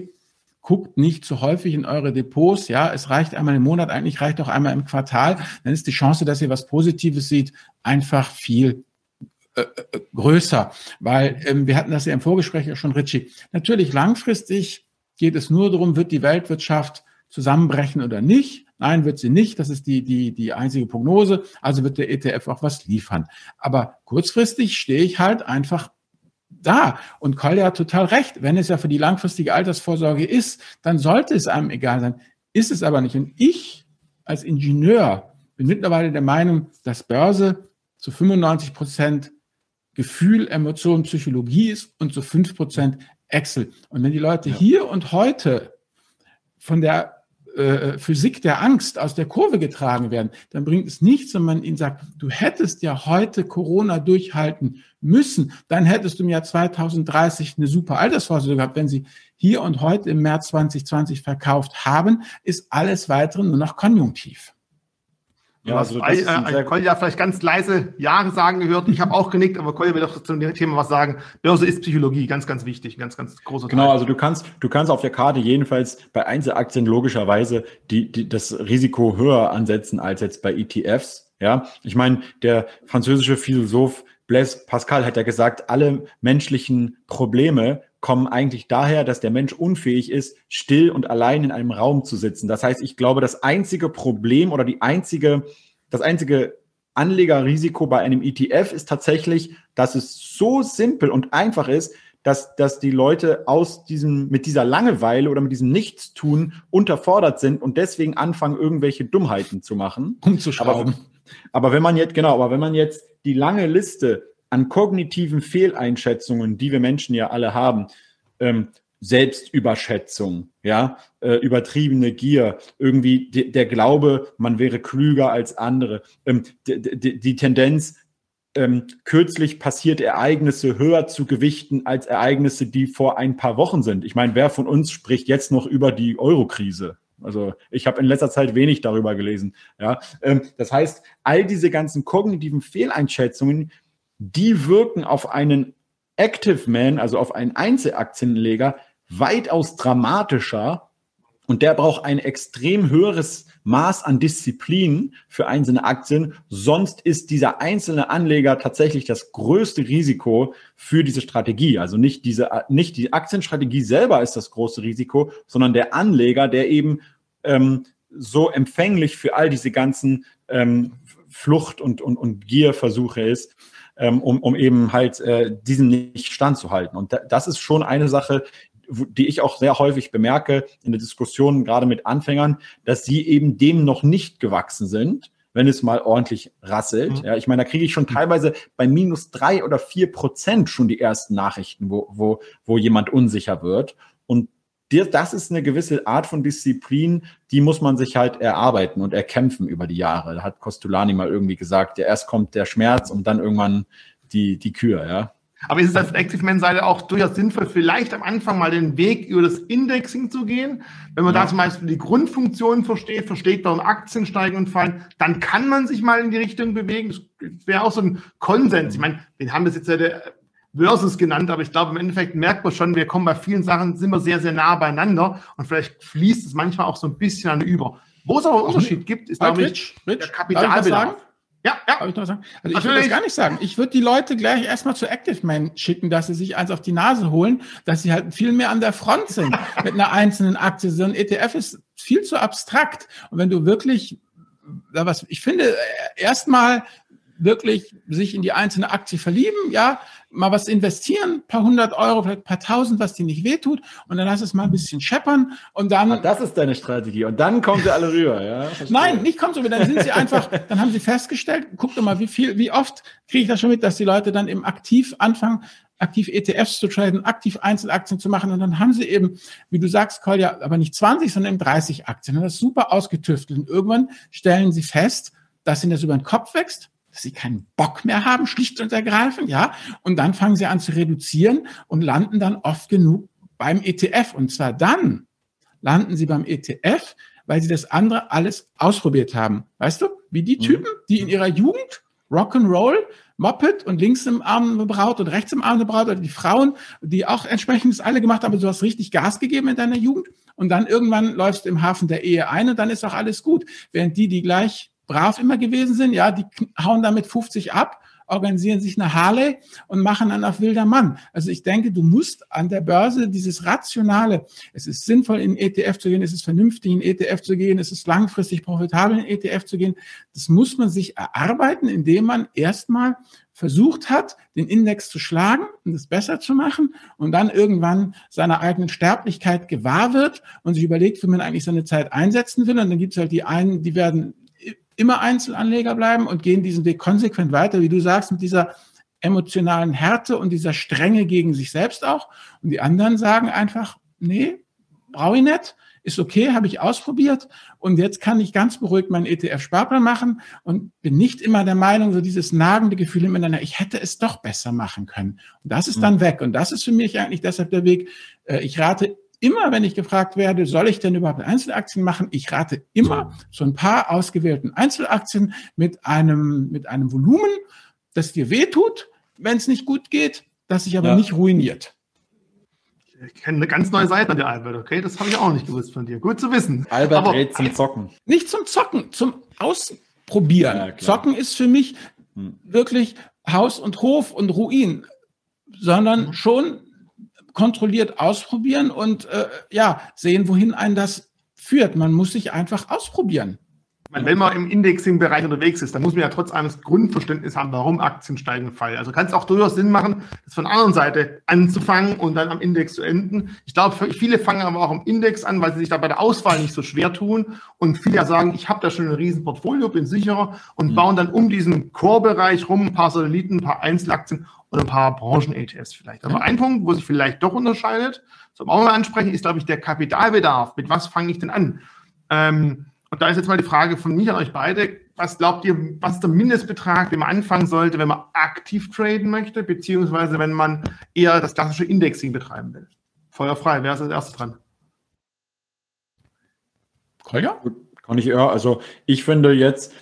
guckt nicht zu häufig in eure Depots. Ja, es reicht einmal im Monat, eigentlich reicht auch einmal im Quartal. Dann ist die Chance, dass ihr was Positives seht, einfach viel äh, äh, größer. Weil ähm, wir hatten das ja im Vorgespräch ja schon, Richie. Natürlich langfristig geht es nur darum, wird die Weltwirtschaft zusammenbrechen oder nicht. Nein, wird sie nicht. Das ist die, die, die einzige Prognose. Also wird der ETF auch was liefern. Aber kurzfristig stehe ich halt einfach da. Und Kolja hat total recht. Wenn es ja für die langfristige Altersvorsorge ist, dann sollte es einem egal sein. Ist es aber nicht. Und ich als Ingenieur bin mittlerweile der Meinung, dass Börse zu 95 Prozent Gefühl, Emotion, Psychologie ist und zu 5 Prozent Excel. Und wenn die Leute ja. hier und heute von der äh, Physik der Angst aus der Kurve getragen werden, dann bringt es nichts, wenn man ihnen sagt, du hättest ja heute Corona durchhalten müssen, dann hättest du im Jahr 2030 eine super Altersvorsorge gehabt. Wenn sie hier und heute im März 2020 verkauft haben, ist alles weitere nur noch konjunktiv. Ja, also das ist äh, Kolja vielleicht ganz leise Jahre sagen gehört. Ich habe auch genickt, aber Kolja will doch zu dem Thema was sagen. Börse ist Psychologie, ganz, ganz wichtig, ganz, ganz großer Genau, also du kannst, du kannst auf der Karte jedenfalls bei Einzelaktien logischerweise die, die, das Risiko höher ansetzen als jetzt bei ETFs. Ja, ich meine, der französische Philosoph Blaise Pascal hat ja gesagt, alle menschlichen Probleme kommen eigentlich daher, dass der Mensch unfähig ist, still und allein in einem Raum zu sitzen. Das heißt, ich glaube, das einzige Problem oder die einzige, das einzige Anlegerrisiko bei einem ETF ist tatsächlich, dass es so simpel und einfach ist, dass, dass die Leute aus diesem, mit dieser Langeweile oder mit diesem Nichtstun unterfordert sind und deswegen anfangen, irgendwelche Dummheiten zu machen. Umzuschrauben. Aber, aber wenn man jetzt, genau, aber wenn man jetzt die lange Liste an kognitiven Fehleinschätzungen, die wir Menschen ja alle haben, ähm, Selbstüberschätzung, ja, äh, übertriebene Gier, irgendwie der Glaube, man wäre klüger als andere, ähm, die Tendenz, ähm, kürzlich passierte Ereignisse höher zu gewichten als Ereignisse, die vor ein paar Wochen sind. Ich meine, wer von uns spricht jetzt noch über die Euro-Krise? Also ich habe in letzter Zeit wenig darüber gelesen. Ja, ähm, das heißt, all diese ganzen kognitiven Fehleinschätzungen, die wirken auf einen Active Man, also auf einen Einzelaktienleger, weitaus dramatischer und der braucht ein extrem höheres Maß an Disziplin für einzelne Aktien. Sonst ist dieser einzelne Anleger tatsächlich das größte Risiko für diese Strategie. Also nicht diese, nicht die Aktienstrategie selber ist das große Risiko, sondern der Anleger, der eben ähm, so empfänglich für all diese ganzen ähm, Flucht- und, und, und Gierversuche ist ähm, um, um eben halt äh, diesem nicht standzuhalten. Und da, das ist schon eine Sache, die ich auch sehr häufig bemerke in der Diskussion, gerade mit Anfängern, dass sie eben dem noch nicht gewachsen sind, wenn es mal ordentlich rasselt. Mhm. Ja, ich meine, da kriege ich schon teilweise bei minus drei oder vier Prozent schon die ersten Nachrichten, wo, wo, wo jemand unsicher wird. Das ist eine gewisse Art von Disziplin, die muss man sich halt erarbeiten und erkämpfen über die Jahre. Da hat Costolani mal irgendwie gesagt, ja, erst kommt der Schmerz und dann irgendwann die, die Kür, ja. Aber ist es auf Active-Man-Seite auch durchaus sinnvoll, vielleicht am Anfang mal den Weg über das Indexing zu gehen? Wenn man ja. da zum Beispiel die Grundfunktionen versteht, versteht, warum Aktien steigen und fallen, dann kann man sich mal in die Richtung bewegen. Das wäre auch so ein Konsens. Ich meine, wir haben das jetzt ja Versus genannt, aber ich glaube, im Endeffekt merkt man schon, wir kommen bei vielen Sachen, sind wir sehr, sehr nah beieinander und vielleicht fließt es manchmal auch so ein bisschen an über. Wo es aber einen Unterschied gibt, ist, glaube ich, Rich, der Kapitalbedarf. Ja, ja. Habe ich noch sagen? Also ich würde das gar nicht sagen. Ich würde die Leute gleich erstmal zu ActiveMan schicken, dass sie sich eins auf die Nase holen, dass sie halt viel mehr an der Front sind mit einer einzelnen Aktie. So ein ETF ist viel zu abstrakt. Und wenn du wirklich, was, ich finde, erstmal wirklich sich in die einzelne Aktie verlieben, ja, mal was investieren, paar hundert Euro, vielleicht paar tausend, was die nicht wehtut, und dann lass es mal ein bisschen scheppern und dann. Ah, das ist deine Strategie. Und dann kommen sie alle rüber, ja? Nein, nicht kommen sie rüber, dann sind sie einfach, dann haben sie festgestellt, guck doch mal, wie viel, wie oft kriege ich das schon mit, dass die Leute dann eben aktiv anfangen, aktiv ETFs zu traden, aktiv Einzelaktien zu machen. Und dann haben sie eben, wie du sagst, Kolja, aber nicht 20, sondern eben 30 Aktien. Und das ist super ausgetüftelt. Und irgendwann stellen sie fest, dass ihnen das über den Kopf wächst, dass sie keinen Bock mehr haben, schlicht und ergreifend, ja. Und dann fangen sie an zu reduzieren und landen dann oft genug beim ETF. Und zwar dann landen sie beim ETF, weil sie das andere alles ausprobiert haben. Weißt du, wie die mhm. Typen, die in ihrer Jugend Rock'n'Roll Moped und links im Arm eine Braut und rechts im Arm eine Braut oder die Frauen, die auch entsprechend alle gemacht haben, du hast richtig Gas gegeben in deiner Jugend und dann irgendwann läufst du im Hafen der Ehe ein und dann ist auch alles gut. Während die, die gleich brav immer gewesen sind, ja, die hauen damit 50 ab organisieren sich eine Harley und machen dann auf wilder Mann. Also ich denke, du musst an der Börse dieses Rationale, es ist sinnvoll, in ETF zu gehen, es ist vernünftig, in ETF zu gehen, es ist langfristig profitabel, in ETF zu gehen. Das muss man sich erarbeiten, indem man erstmal versucht hat, den Index zu schlagen und es besser zu machen und dann irgendwann seiner eigenen Sterblichkeit gewahr wird und sich überlegt, wie man eigentlich seine Zeit einsetzen will. Und dann gibt es halt die einen, die werden immer Einzelanleger bleiben und gehen diesen Weg konsequent weiter, wie du sagst, mit dieser emotionalen Härte und dieser Strenge gegen sich selbst auch. Und die anderen sagen einfach, nee, brauche ich nicht, ist okay, habe ich ausprobiert und jetzt kann ich ganz beruhigt meinen ETF-Sparplan machen und bin nicht immer der Meinung, so dieses nagende Gefühl im Ineinander, ich hätte es doch besser machen können. Und das ist dann mhm. weg und das ist für mich eigentlich deshalb der Weg. Äh, ich rate immer, wenn ich gefragt werde, soll ich denn überhaupt Einzelaktien machen? Ich rate immer so ein paar ausgewählten Einzelaktien mit einem, mit einem Volumen, das dir wehtut, wenn es nicht gut geht, das sich aber ja. nicht ruiniert. Ich kenne eine ganz neue Seite an der Albert, okay? Das habe ich auch nicht gewusst von dir. Gut zu wissen. Albert aber rät zum Zocken. Nicht zum Zocken, zum Ausprobieren. Ja, Zocken ist für mich hm. wirklich Haus und Hof und Ruin, sondern hm. schon kontrolliert ausprobieren und äh, ja, sehen, wohin ein das führt. Man muss sich einfach ausprobieren. Wenn man im Indexing-Bereich unterwegs ist, dann muss man ja trotz allem das Grundverständnis haben, warum Aktien steigen und fallen. Also kann es auch durchaus Sinn machen, das von der anderen Seite anzufangen und dann am Index zu enden. Ich glaube, viele fangen aber auch am Index an, weil sie sich da bei der Auswahl nicht so schwer tun und viele ja sagen, ich habe da schon ein riesen Portfolio, bin sicherer und mhm. bauen dann um diesen Core-Bereich rum ein paar Satelliten, ein paar Einzelaktien oder ein paar Branchen-ETFs vielleicht. Aber ein Punkt, wo sich vielleicht doch unterscheidet, zum auch mal ansprechen, ist, glaube ich, der Kapitalbedarf. Mit was fange ich denn an? Ähm, und da ist jetzt mal die Frage von mich an euch beide. Was glaubt ihr, was der Mindestbetrag, den man anfangen sollte, wenn man aktiv traden möchte, beziehungsweise wenn man eher das klassische Indexing betreiben will? Feuer frei, wer ist als erstes dran? Kolja? Kann ich eher, also ich finde jetzt,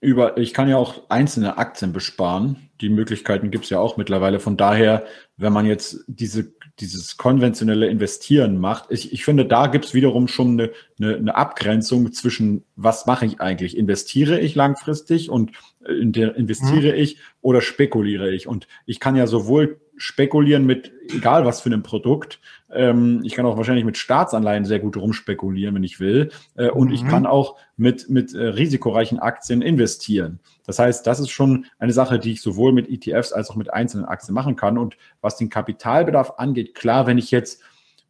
über, ich kann ja auch einzelne Aktien besparen. Die Möglichkeiten gibt es ja auch mittlerweile. Von daher, wenn man jetzt diese dieses konventionelle Investieren macht. Ich, ich finde, da gibt es wiederum schon eine, eine, eine Abgrenzung zwischen, was mache ich eigentlich? Investiere ich langfristig und äh, investiere mhm. ich oder spekuliere ich? Und ich kann ja sowohl spekulieren mit egal was für einem Produkt. Ähm, ich kann auch wahrscheinlich mit Staatsanleihen sehr gut rumspekulieren, wenn ich will. Äh, und mhm. ich kann auch mit, mit äh, risikoreichen Aktien investieren. Das heißt, das ist schon eine Sache, die ich sowohl mit ETFs als auch mit einzelnen Aktien machen kann. Und was den Kapitalbedarf angeht, klar, wenn ich jetzt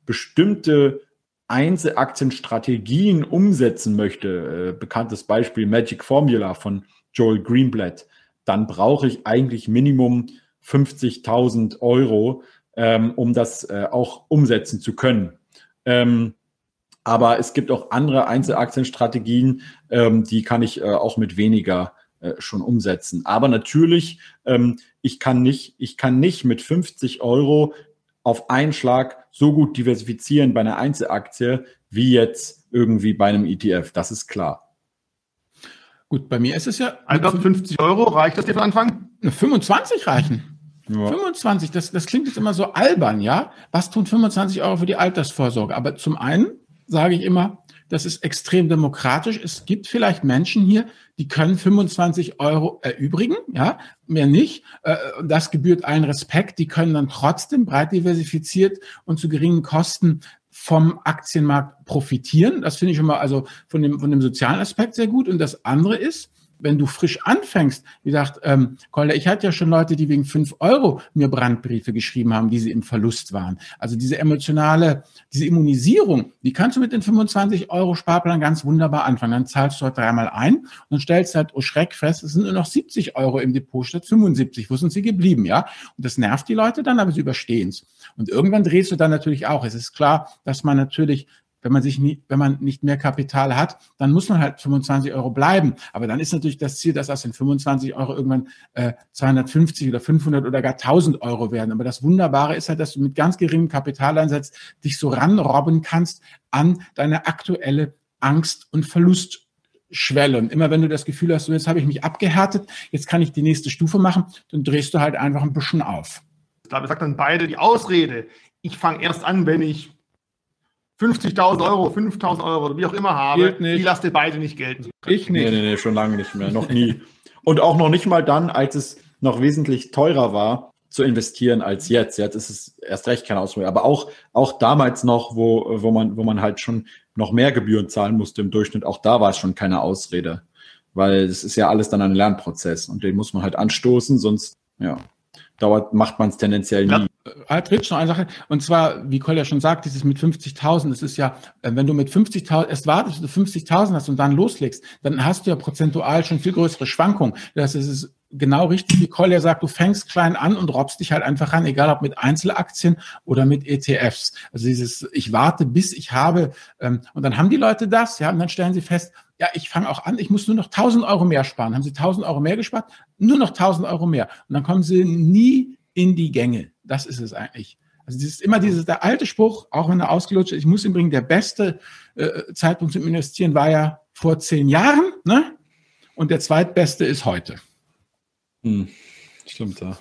bestimmte Einzelaktienstrategien umsetzen möchte, äh, bekanntes Beispiel Magic Formula von Joel Greenblatt, dann brauche ich eigentlich Minimum 50.000 Euro, ähm, um das äh, auch umsetzen zu können. Ähm, aber es gibt auch andere Einzelaktienstrategien, ähm, die kann ich äh, auch mit weniger äh, schon umsetzen. Aber natürlich, ähm, ich kann nicht, ich kann nicht mit 50 Euro auf einen Schlag so gut diversifizieren bei einer Einzelaktie wie jetzt irgendwie bei einem ETF. Das ist klar. Gut, bei mir ist es ja. Also 50 Euro, reicht das dir für Anfang? 25 reichen. Ja. 25, das, das klingt jetzt immer so albern, ja? Was tun 25 Euro für die Altersvorsorge? Aber zum einen sage ich immer, das ist extrem demokratisch. Es gibt vielleicht Menschen hier, die können 25 Euro erübrigen, ja, mehr nicht. Äh, das gebührt allen Respekt. Die können dann trotzdem breit diversifiziert und zu geringen Kosten vom Aktienmarkt profitieren. Das finde ich schon mal also von dem, von dem sozialen Aspekt sehr gut. Und das andere ist, wenn du frisch anfängst, wie gesagt, ähm, Kolder, ich hatte ja schon Leute, die wegen fünf Euro mir Brandbriefe geschrieben haben, wie sie im Verlust waren. Also diese emotionale, diese Immunisierung, die kannst du mit den 25 Euro Sparplan ganz wunderbar anfangen. Dann zahlst du halt dreimal ein und dann stellst halt, oh Schreck fest, es sind nur noch 70 Euro im Depot statt 75. Wo sind sie geblieben, ja? Und das nervt die Leute dann, aber sie überstehen es. Und irgendwann drehst du dann natürlich auch. Es ist klar, dass man natürlich wenn man sich nie, wenn man nicht mehr Kapital hat, dann muss man halt 25 Euro bleiben. Aber dann ist natürlich das Ziel, dass aus den 25 Euro irgendwann äh, 250 oder 500 oder gar 1000 Euro werden. Aber das Wunderbare ist halt, dass du mit ganz geringem Kapitaleinsatz dich so ranrobben kannst an deine aktuelle Angst- und Verlustschwelle. Und immer wenn du das Gefühl hast, jetzt habe ich mich abgehärtet, jetzt kann ich die nächste Stufe machen, dann drehst du halt einfach ein bisschen auf. Glaube, sagt dann beide die Ausrede. Ich fange erst an, wenn ich 50.000 Euro, 5.000 Euro oder wie auch immer habe, die lasst ihr beide nicht gelten. Ich nicht. Nee, nee, nee, schon lange nicht mehr, noch nie. Und auch noch nicht mal dann, als es noch wesentlich teurer war zu investieren als jetzt. Jetzt ist es erst recht keine Ausrede. Aber auch, auch damals noch, wo, wo, man, wo man halt schon noch mehr Gebühren zahlen musste im Durchschnitt, auch da war es schon keine Ausrede. Weil es ist ja alles dann ein Lernprozess und den muss man halt anstoßen, sonst, ja, dauert, macht man es tendenziell nie. Halt, Rich, noch eine Sache. Und zwar, wie Kolja schon sagt, dieses mit 50.000, das ist ja, äh, wenn du mit 50.000, erst wartest, bis du 50.000 hast und dann loslegst, dann hast du ja prozentual schon viel größere Schwankungen. Das ist genau richtig, wie Kolja sagt, du fängst klein an und robbst dich halt einfach an, egal ob mit Einzelaktien oder mit ETFs. Also dieses, ich warte, bis ich habe, ähm, und dann haben die Leute das, ja, und dann stellen sie fest, ja, ich fange auch an, ich muss nur noch 1000 Euro mehr sparen. Haben sie 1000 Euro mehr gespart? Nur noch 1000 Euro mehr. Und dann kommen sie nie in die Gänge. Das ist es eigentlich. Also das ist immer dieses, der alte Spruch, auch wenn er ausgelutscht ist, ich muss ihn bringen, der beste äh, Zeitpunkt zum Investieren war ja vor zehn Jahren, ne? Und der zweitbeste ist heute. Hm, stimmt, ja.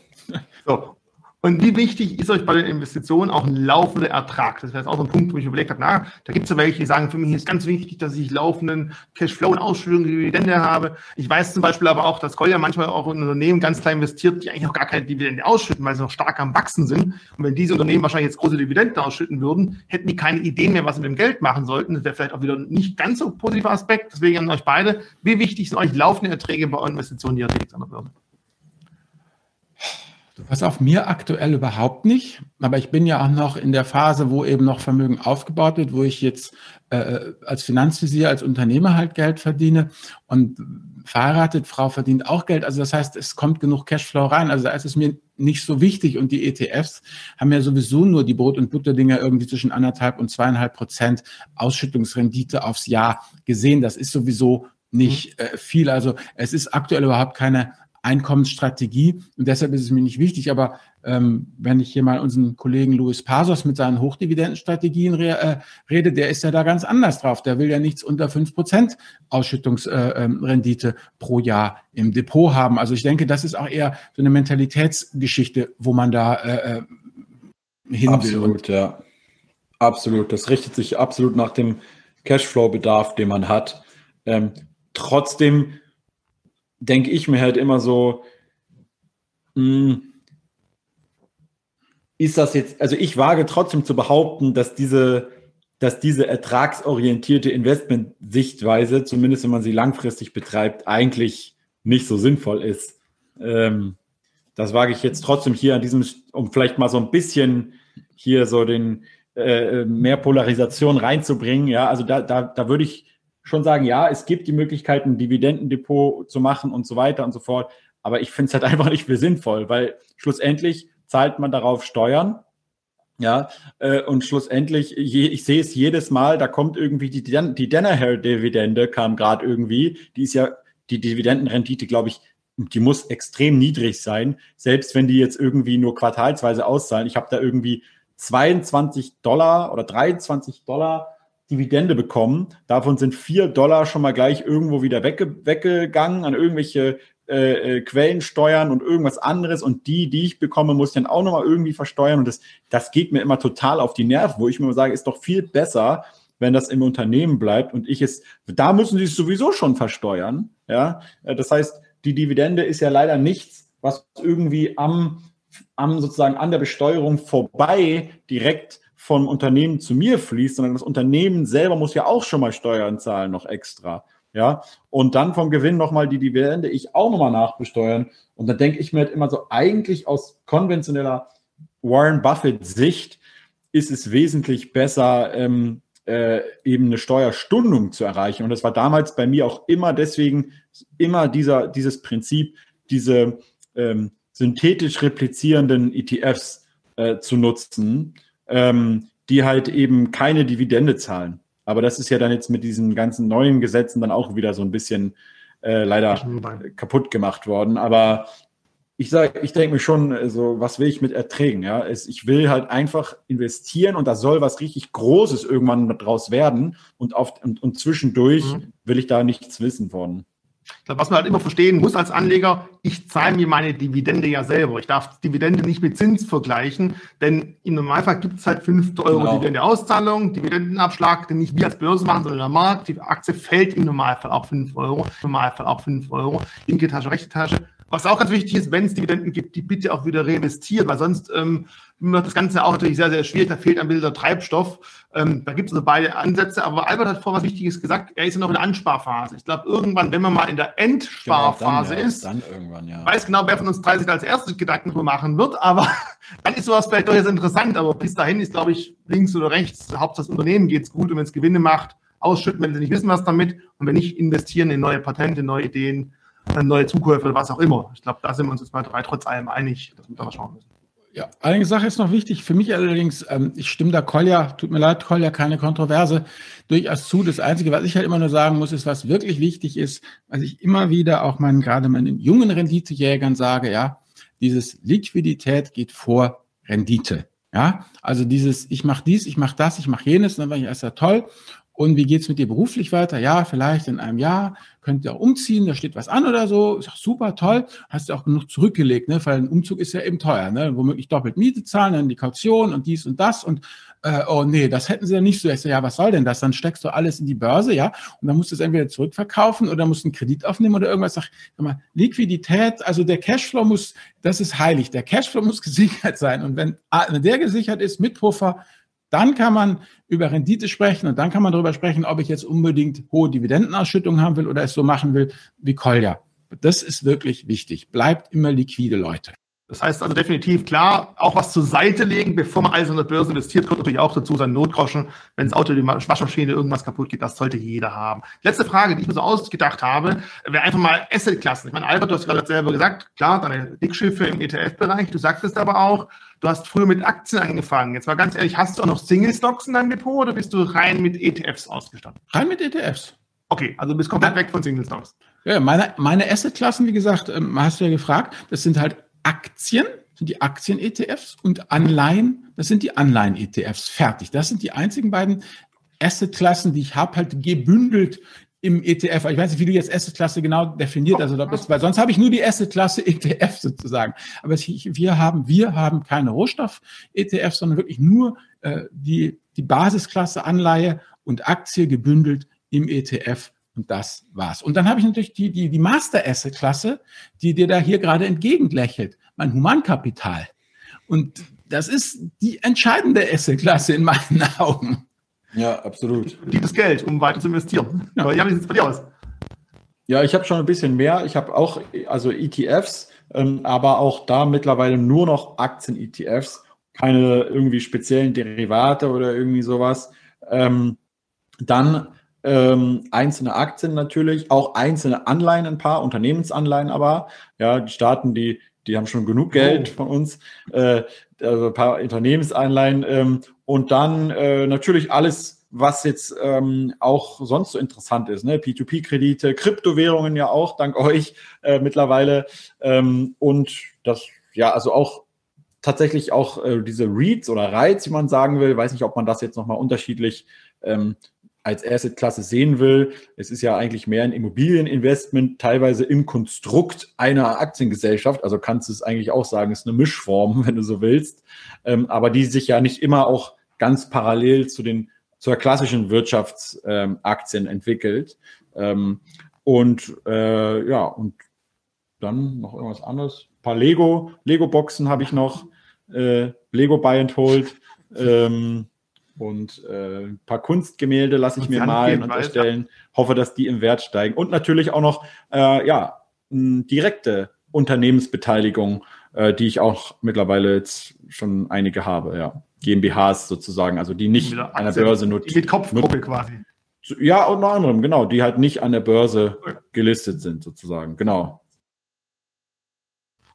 So, und wie wichtig ist euch bei den Investitionen auch ein laufender Ertrag? Das wäre jetzt auch so ein Punkt, wo ich überlegt habe, na, da gibt es ja welche, die sagen, für mich ist ganz wichtig, dass ich laufenden Cashflow und Ausschüttung, Dividende habe. Ich weiß zum Beispiel aber auch, dass Kolja manchmal auch in Unternehmen ganz klein investiert, die eigentlich auch gar keine Dividende ausschütten, weil sie noch stark am Wachsen sind. Und wenn diese Unternehmen wahrscheinlich jetzt große Dividenden ausschütten würden, hätten die keine Ideen mehr, was sie mit dem Geld machen sollten. Das wäre vielleicht auch wieder nicht ganz so positiver Aspekt. Deswegen an euch beide, wie wichtig sind euch laufende Erträge bei euren Investitionen, die ihr tätigt an der? Was auf mir aktuell überhaupt nicht, aber ich bin ja auch noch in der Phase, wo eben noch Vermögen aufgebaut wird, wo ich jetzt äh, als Finanzvisier, als Unternehmer halt Geld verdiene und verheiratet Frau verdient auch Geld. Also das heißt, es kommt genug Cashflow rein. Also da ist es mir nicht so wichtig und die ETFs haben ja sowieso nur die Brot- und Butterdinger irgendwie zwischen anderthalb und zweieinhalb Prozent Ausschüttungsrendite aufs Jahr gesehen. Das ist sowieso nicht mhm. äh, viel. Also es ist aktuell überhaupt keine Einkommensstrategie. Und deshalb ist es mir nicht wichtig. Aber ähm, wenn ich hier mal unseren Kollegen Luis Pasos mit seinen Hochdividendenstrategien re äh, rede, der ist ja da ganz anders drauf. Der will ja nichts unter fünf Prozent Ausschüttungsrendite äh, ähm, pro Jahr im Depot haben. Also ich denke, das ist auch eher so eine Mentalitätsgeschichte, wo man da äh, äh hin absolut, will. ja. Absolut. Das richtet sich absolut nach dem Cashflow-Bedarf, den man hat. Ähm, trotzdem denke ich mir halt immer so, mh, hm, ist das jetzt, also ich wage trotzdem zu behaupten, dass diese, dass diese ertragsorientierte Investment-Sichtweise, zumindest wenn man sie langfristig betreibt, eigentlich nicht so sinnvoll ist. Ähm, das wage ich jetzt trotzdem hier an diesem, um vielleicht mal so ein bisschen hier so den äh, mehr Polarisation reinzubringen. Ja, also da, da, da würde ich schon sagen, ja, es gibt die Möglichkeit, ein Dividendendepot zu machen und so weiter und so fort. Aber ich finde es halt einfach nicht mehr sinnvoll, weil schlussendlich zahlt man darauf Steuern. Ja, äh, und schlussendlich, ich sehe es jedes Mal, da kommt irgendwie die, die Danaher-Dividende, kam gerade irgendwie. Die ist ja, die Dividendenrendite, glaube ich, die muss extrem niedrig sein, selbst wenn die jetzt irgendwie nur quartalsweise auszahlen. Ich habe da irgendwie 22 Dollar oder 23 Dollar Dividende bekommen. Davon sind vier Dollar schon mal gleich irgendwo wieder wegge weggegangen an irgendwelche äh, äh, Quellensteuern und irgendwas anderes. Und die, die ich bekomme, muss ich dann auch nochmal irgendwie versteuern. Und das, das geht mir immer total auf die Nerven, wo ich mir sage, ist doch viel besser, wenn das im Unternehmen bleibt und ich es, da müssen sie es sowieso schon versteuern. Ja, äh, das heißt, die Dividende ist ja leider nichts, was irgendwie am, am sozusagen an der Besteuerung vorbei direkt vom Unternehmen zu mir fließt, sondern das Unternehmen selber muss ja auch schon mal Steuern zahlen, noch extra. Ja, und dann vom Gewinn nochmal die Dividende ich auch nochmal nachbesteuern. Und dann denke ich mir halt immer so, eigentlich aus konventioneller Warren Buffett-Sicht ist es wesentlich besser, ähm, äh, eben eine Steuerstundung zu erreichen. Und das war damals bei mir auch immer deswegen immer dieser, dieses Prinzip, diese ähm, synthetisch replizierenden ETFs äh, zu nutzen, ähm, die halt eben keine Dividende zahlen. Aber das ist ja dann jetzt mit diesen ganzen neuen Gesetzen dann auch wieder so ein bisschen äh, leider kaputt gemacht worden. Aber ich sage, ich denke mir schon, also, was will ich mit Erträgen? Ja, es, ich will halt einfach investieren und da soll was richtig Großes irgendwann draus werden und, auf, und, und zwischendurch mhm. will ich da nichts wissen von. Ich glaube, was man halt immer verstehen muss als Anleger, ich zahle mir meine Dividende ja selber. Ich darf Dividende nicht mit Zins vergleichen, denn im Normalfall gibt es halt 5 Euro genau. Dividendeauszahlung, Dividendenabschlag, den nicht wir als Börse machen, sondern der Markt. Die Aktie fällt im Normalfall auch 5 Euro, im Normalfall auch 5 Euro, linke Tasche, rechte Tasche. Was auch ganz wichtig ist, wenn es Dividenden gibt, die bitte auch wieder reinvestieren, weil sonst ähm, wird das Ganze auch natürlich sehr, sehr schwierig. Da fehlt ein bisschen der Treibstoff. Ähm, da gibt es also beide Ansätze. Aber Albert hat vor was Wichtiges gesagt. Er ist ja noch in der Ansparphase. Ich glaube, irgendwann, wenn man mal in der Endsparphase genau, dann, ist, dann irgendwann, ja. weiß genau, wer von uns 30 als erstes Gedanken drüber machen wird. Aber dann ist sowas vielleicht durchaus interessant. Aber bis dahin ist, glaube ich, links oder rechts. Hauptsache das Unternehmen geht es gut. Und wenn es Gewinne macht, ausschütten, wenn sie nicht wissen, was damit. Und wenn nicht, investieren in neue Patente, neue Ideen neue Zukäufe oder was auch immer. Ich glaube, da sind wir uns jetzt mal drei trotz allem einig, dass wir da schauen müssen. Ja, eine Sache ist noch wichtig. Für mich allerdings, ähm, ich stimme da Kolja, tut mir leid, Kolja, keine Kontroverse, durchaus zu. Das Einzige, was ich halt immer nur sagen muss, ist, was wirklich wichtig ist, was ich immer wieder auch meinen, gerade meinen jungen Renditejägern sage, ja, dieses Liquidität geht vor Rendite. Ja, also dieses, ich mache dies, ich mache das, ich mache jenes, dann war ich erst ja toll. Und wie geht's mit dir beruflich weiter? Ja, vielleicht in einem Jahr könnt ihr auch umziehen, da steht was an oder so. Ist auch super, toll. Hast du auch genug zurückgelegt, ne? Weil ein Umzug ist ja eben teuer, ne? Womöglich doppelt Miete zahlen, dann die Kaution und dies und das und äh, oh nee, das hätten sie ja nicht so. Ich so, ja, was soll denn das? Dann steckst du alles in die Börse, ja, und dann musst du es entweder zurückverkaufen oder musst einen Kredit aufnehmen oder irgendwas. Sag, sag mal, Liquidität, also der Cashflow muss, das ist heilig. Der Cashflow muss gesichert sein. Und wenn, wenn der gesichert ist mit Puffer, dann kann man über Rendite sprechen und dann kann man darüber sprechen, ob ich jetzt unbedingt hohe Dividendenausschüttungen haben will oder es so machen will wie Kolja. Das ist wirklich wichtig. Bleibt immer liquide, Leute. Das heißt also definitiv klar, auch was zur Seite legen, bevor man alles in der Börse investiert, kommt natürlich auch dazu sein Notgroschen, wenn das Auto, die Waschmaschine, irgendwas kaputt geht, das sollte jeder haben. Letzte Frage, die ich mir so ausgedacht habe, wäre einfach mal Assetklassen. Ich meine, Albert, du hast gerade selber gesagt, klar, deine Dickschiffe im ETF-Bereich, du sagtest aber auch, du hast früher mit Aktien angefangen. Jetzt mal ganz ehrlich, hast du auch noch Single Stocks in deinem Depot oder bist du rein mit ETFs ausgestattet? Rein mit ETFs. Okay, also du bist komplett weg von Single Stocks. Ja, meine, meine Assetklassen, wie gesagt, ähm, hast du ja gefragt, das sind halt Aktien, sind die Aktien-ETFs und Anleihen, das sind die Anleihen-ETFs. Fertig. Das sind die einzigen beiden Assetklassen, die ich habe, halt gebündelt im ETF. Ich weiß nicht, wie du jetzt Assetklasse genau definiert, also bist, weil sonst habe ich nur die Assetklasse ETF sozusagen. Aber wir haben, wir haben keine Rohstoff-ETFs, sondern wirklich nur äh, die, die Basisklasse Anleihe und Aktie gebündelt im ETF. Und das war's. Und dann habe ich natürlich die, die, die Master Asset Klasse, die dir da hier gerade entgegenlächelt. Mein Humankapital. Und das ist die entscheidende Asset Klasse in meinen Augen. Ja, absolut. Die das Geld, um weiter zu investieren. Ja. Aber wie sieht es bei dir aus? Ja, ich habe schon ein bisschen mehr. Ich habe auch also ETFs, ähm, aber auch da mittlerweile nur noch Aktien-ETFs, keine irgendwie speziellen Derivate oder irgendwie sowas. Ähm, dann ähm, einzelne Aktien natürlich, auch einzelne Anleihen, ein paar Unternehmensanleihen aber. Ja, die Staaten, die, die haben schon genug Geld oh. von uns. Äh, also ein paar Unternehmensanleihen ähm, und dann äh, natürlich alles, was jetzt ähm, auch sonst so interessant ist, ne? P2P-Kredite, Kryptowährungen ja auch, dank euch äh, mittlerweile ähm, und das ja also auch tatsächlich auch äh, diese Reads oder Rights, wie man sagen will, weiß nicht, ob man das jetzt nochmal unterschiedlich ähm, als Asset-Klasse sehen will. Es ist ja eigentlich mehr ein Immobilieninvestment, teilweise im Konstrukt einer Aktiengesellschaft. Also kannst du es eigentlich auch sagen, ist eine Mischform, wenn du so willst. Ähm, aber die sich ja nicht immer auch ganz parallel zu den zur klassischen Wirtschaftsaktien ähm, entwickelt. Ähm, und äh, ja, und dann noch irgendwas anderes. Ein paar Lego, Lego-Boxen habe ich noch. Äh, Lego Buy and Hold. Ähm, und äh, ein paar Kunstgemälde lasse ich und mir malen und erstellen. Hoffe, dass die im Wert steigen. Und natürlich auch noch äh, ja, direkte Unternehmensbeteiligung, äh, die ich auch mittlerweile jetzt schon einige habe, ja. GmbHs sozusagen, also die nicht an der Börse notiert. Mit Kopfgruppe quasi. Ja, unter anderem, genau, die halt nicht an der Börse gelistet sind, sozusagen, genau.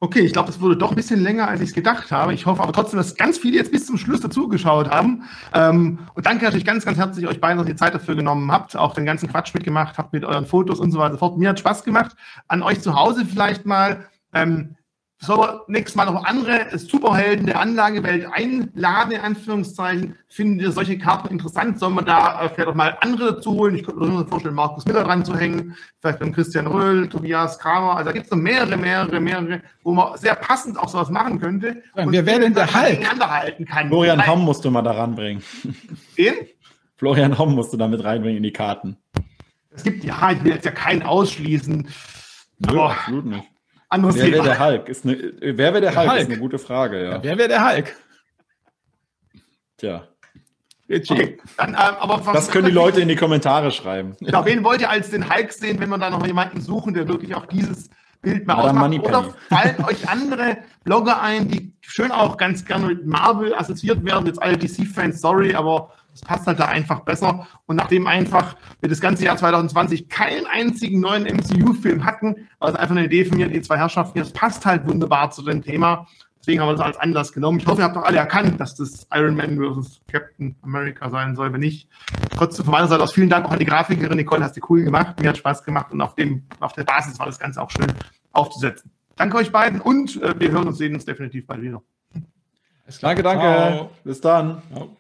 Okay, ich glaube, das wurde doch ein bisschen länger, als ich es gedacht habe. Ich hoffe aber trotzdem, dass ganz viele jetzt bis zum Schluss dazugeschaut haben. Ähm, und danke natürlich ganz, ganz herzlich euch beiden, dass ihr Zeit dafür genommen habt, auch den ganzen Quatsch mitgemacht habt mit euren Fotos und so weiter fort. Mir hat Spaß gemacht. An euch zu Hause vielleicht mal. Ähm, Sollen wir nächstes Mal noch andere Superhelden der Anlagewelt einladen, in Anführungszeichen? Finden ihr solche Karten interessant? Sollen wir da äh, vielleicht auch mal andere dazu holen? Ich könnte mir vorstellen, Markus Miller dran zu hängen, vielleicht beim Christian Röhl, Tobias Kramer. Also da gibt es noch mehrere, mehrere, mehrere, wo man sehr passend auch sowas machen könnte. Ja, wer wäre denn der Hulk? Halten kann. Florian Homm musst du mal da ranbringen. Wen? Florian Homm musst du da mit reinbringen in die Karten. Es gibt, ja, ich will jetzt ja keinen ausschließen. Nö, absolut nicht. Anderes wer wäre der Hulk? Ist eine, wer wäre der, der Hulk? Hulk? Ist eine gute Frage, ja. ja wer wäre der Hulk? Tja. Okay, dann, ähm, aber das können die Leute in die Kommentare schreiben. Genau, wen wollt ihr als den Hulk sehen, wenn wir da noch jemanden suchen, der wirklich auch dieses Bild mal ausmacht? Oder fallen euch andere Blogger ein, die schön auch ganz gerne mit Marvel assoziiert werden? Jetzt alle DC-Fans, sorry, aber das passt halt da einfach besser. Und nachdem einfach wir das ganze Jahr 2020 keinen einzigen neuen MCU-Film hatten, war es einfach eine Idee von mir, die zwei Herrschaften, das passt halt wunderbar zu dem Thema. Deswegen haben wir das als Anlass genommen. Ich hoffe, ihr habt doch alle erkannt, dass das Iron Man versus Captain America sein soll. Wenn nicht, trotzdem von meiner Seite aus vielen Dank auch an die Grafikerin Nicole, hast du cool gemacht. Mir hat Spaß gemacht und auf, dem, auf der Basis war das Ganze auch schön aufzusetzen. Danke euch beiden und äh, wir hören und sehen uns definitiv bald wieder. Danke, danke. Ciao. Bis dann. Ciao.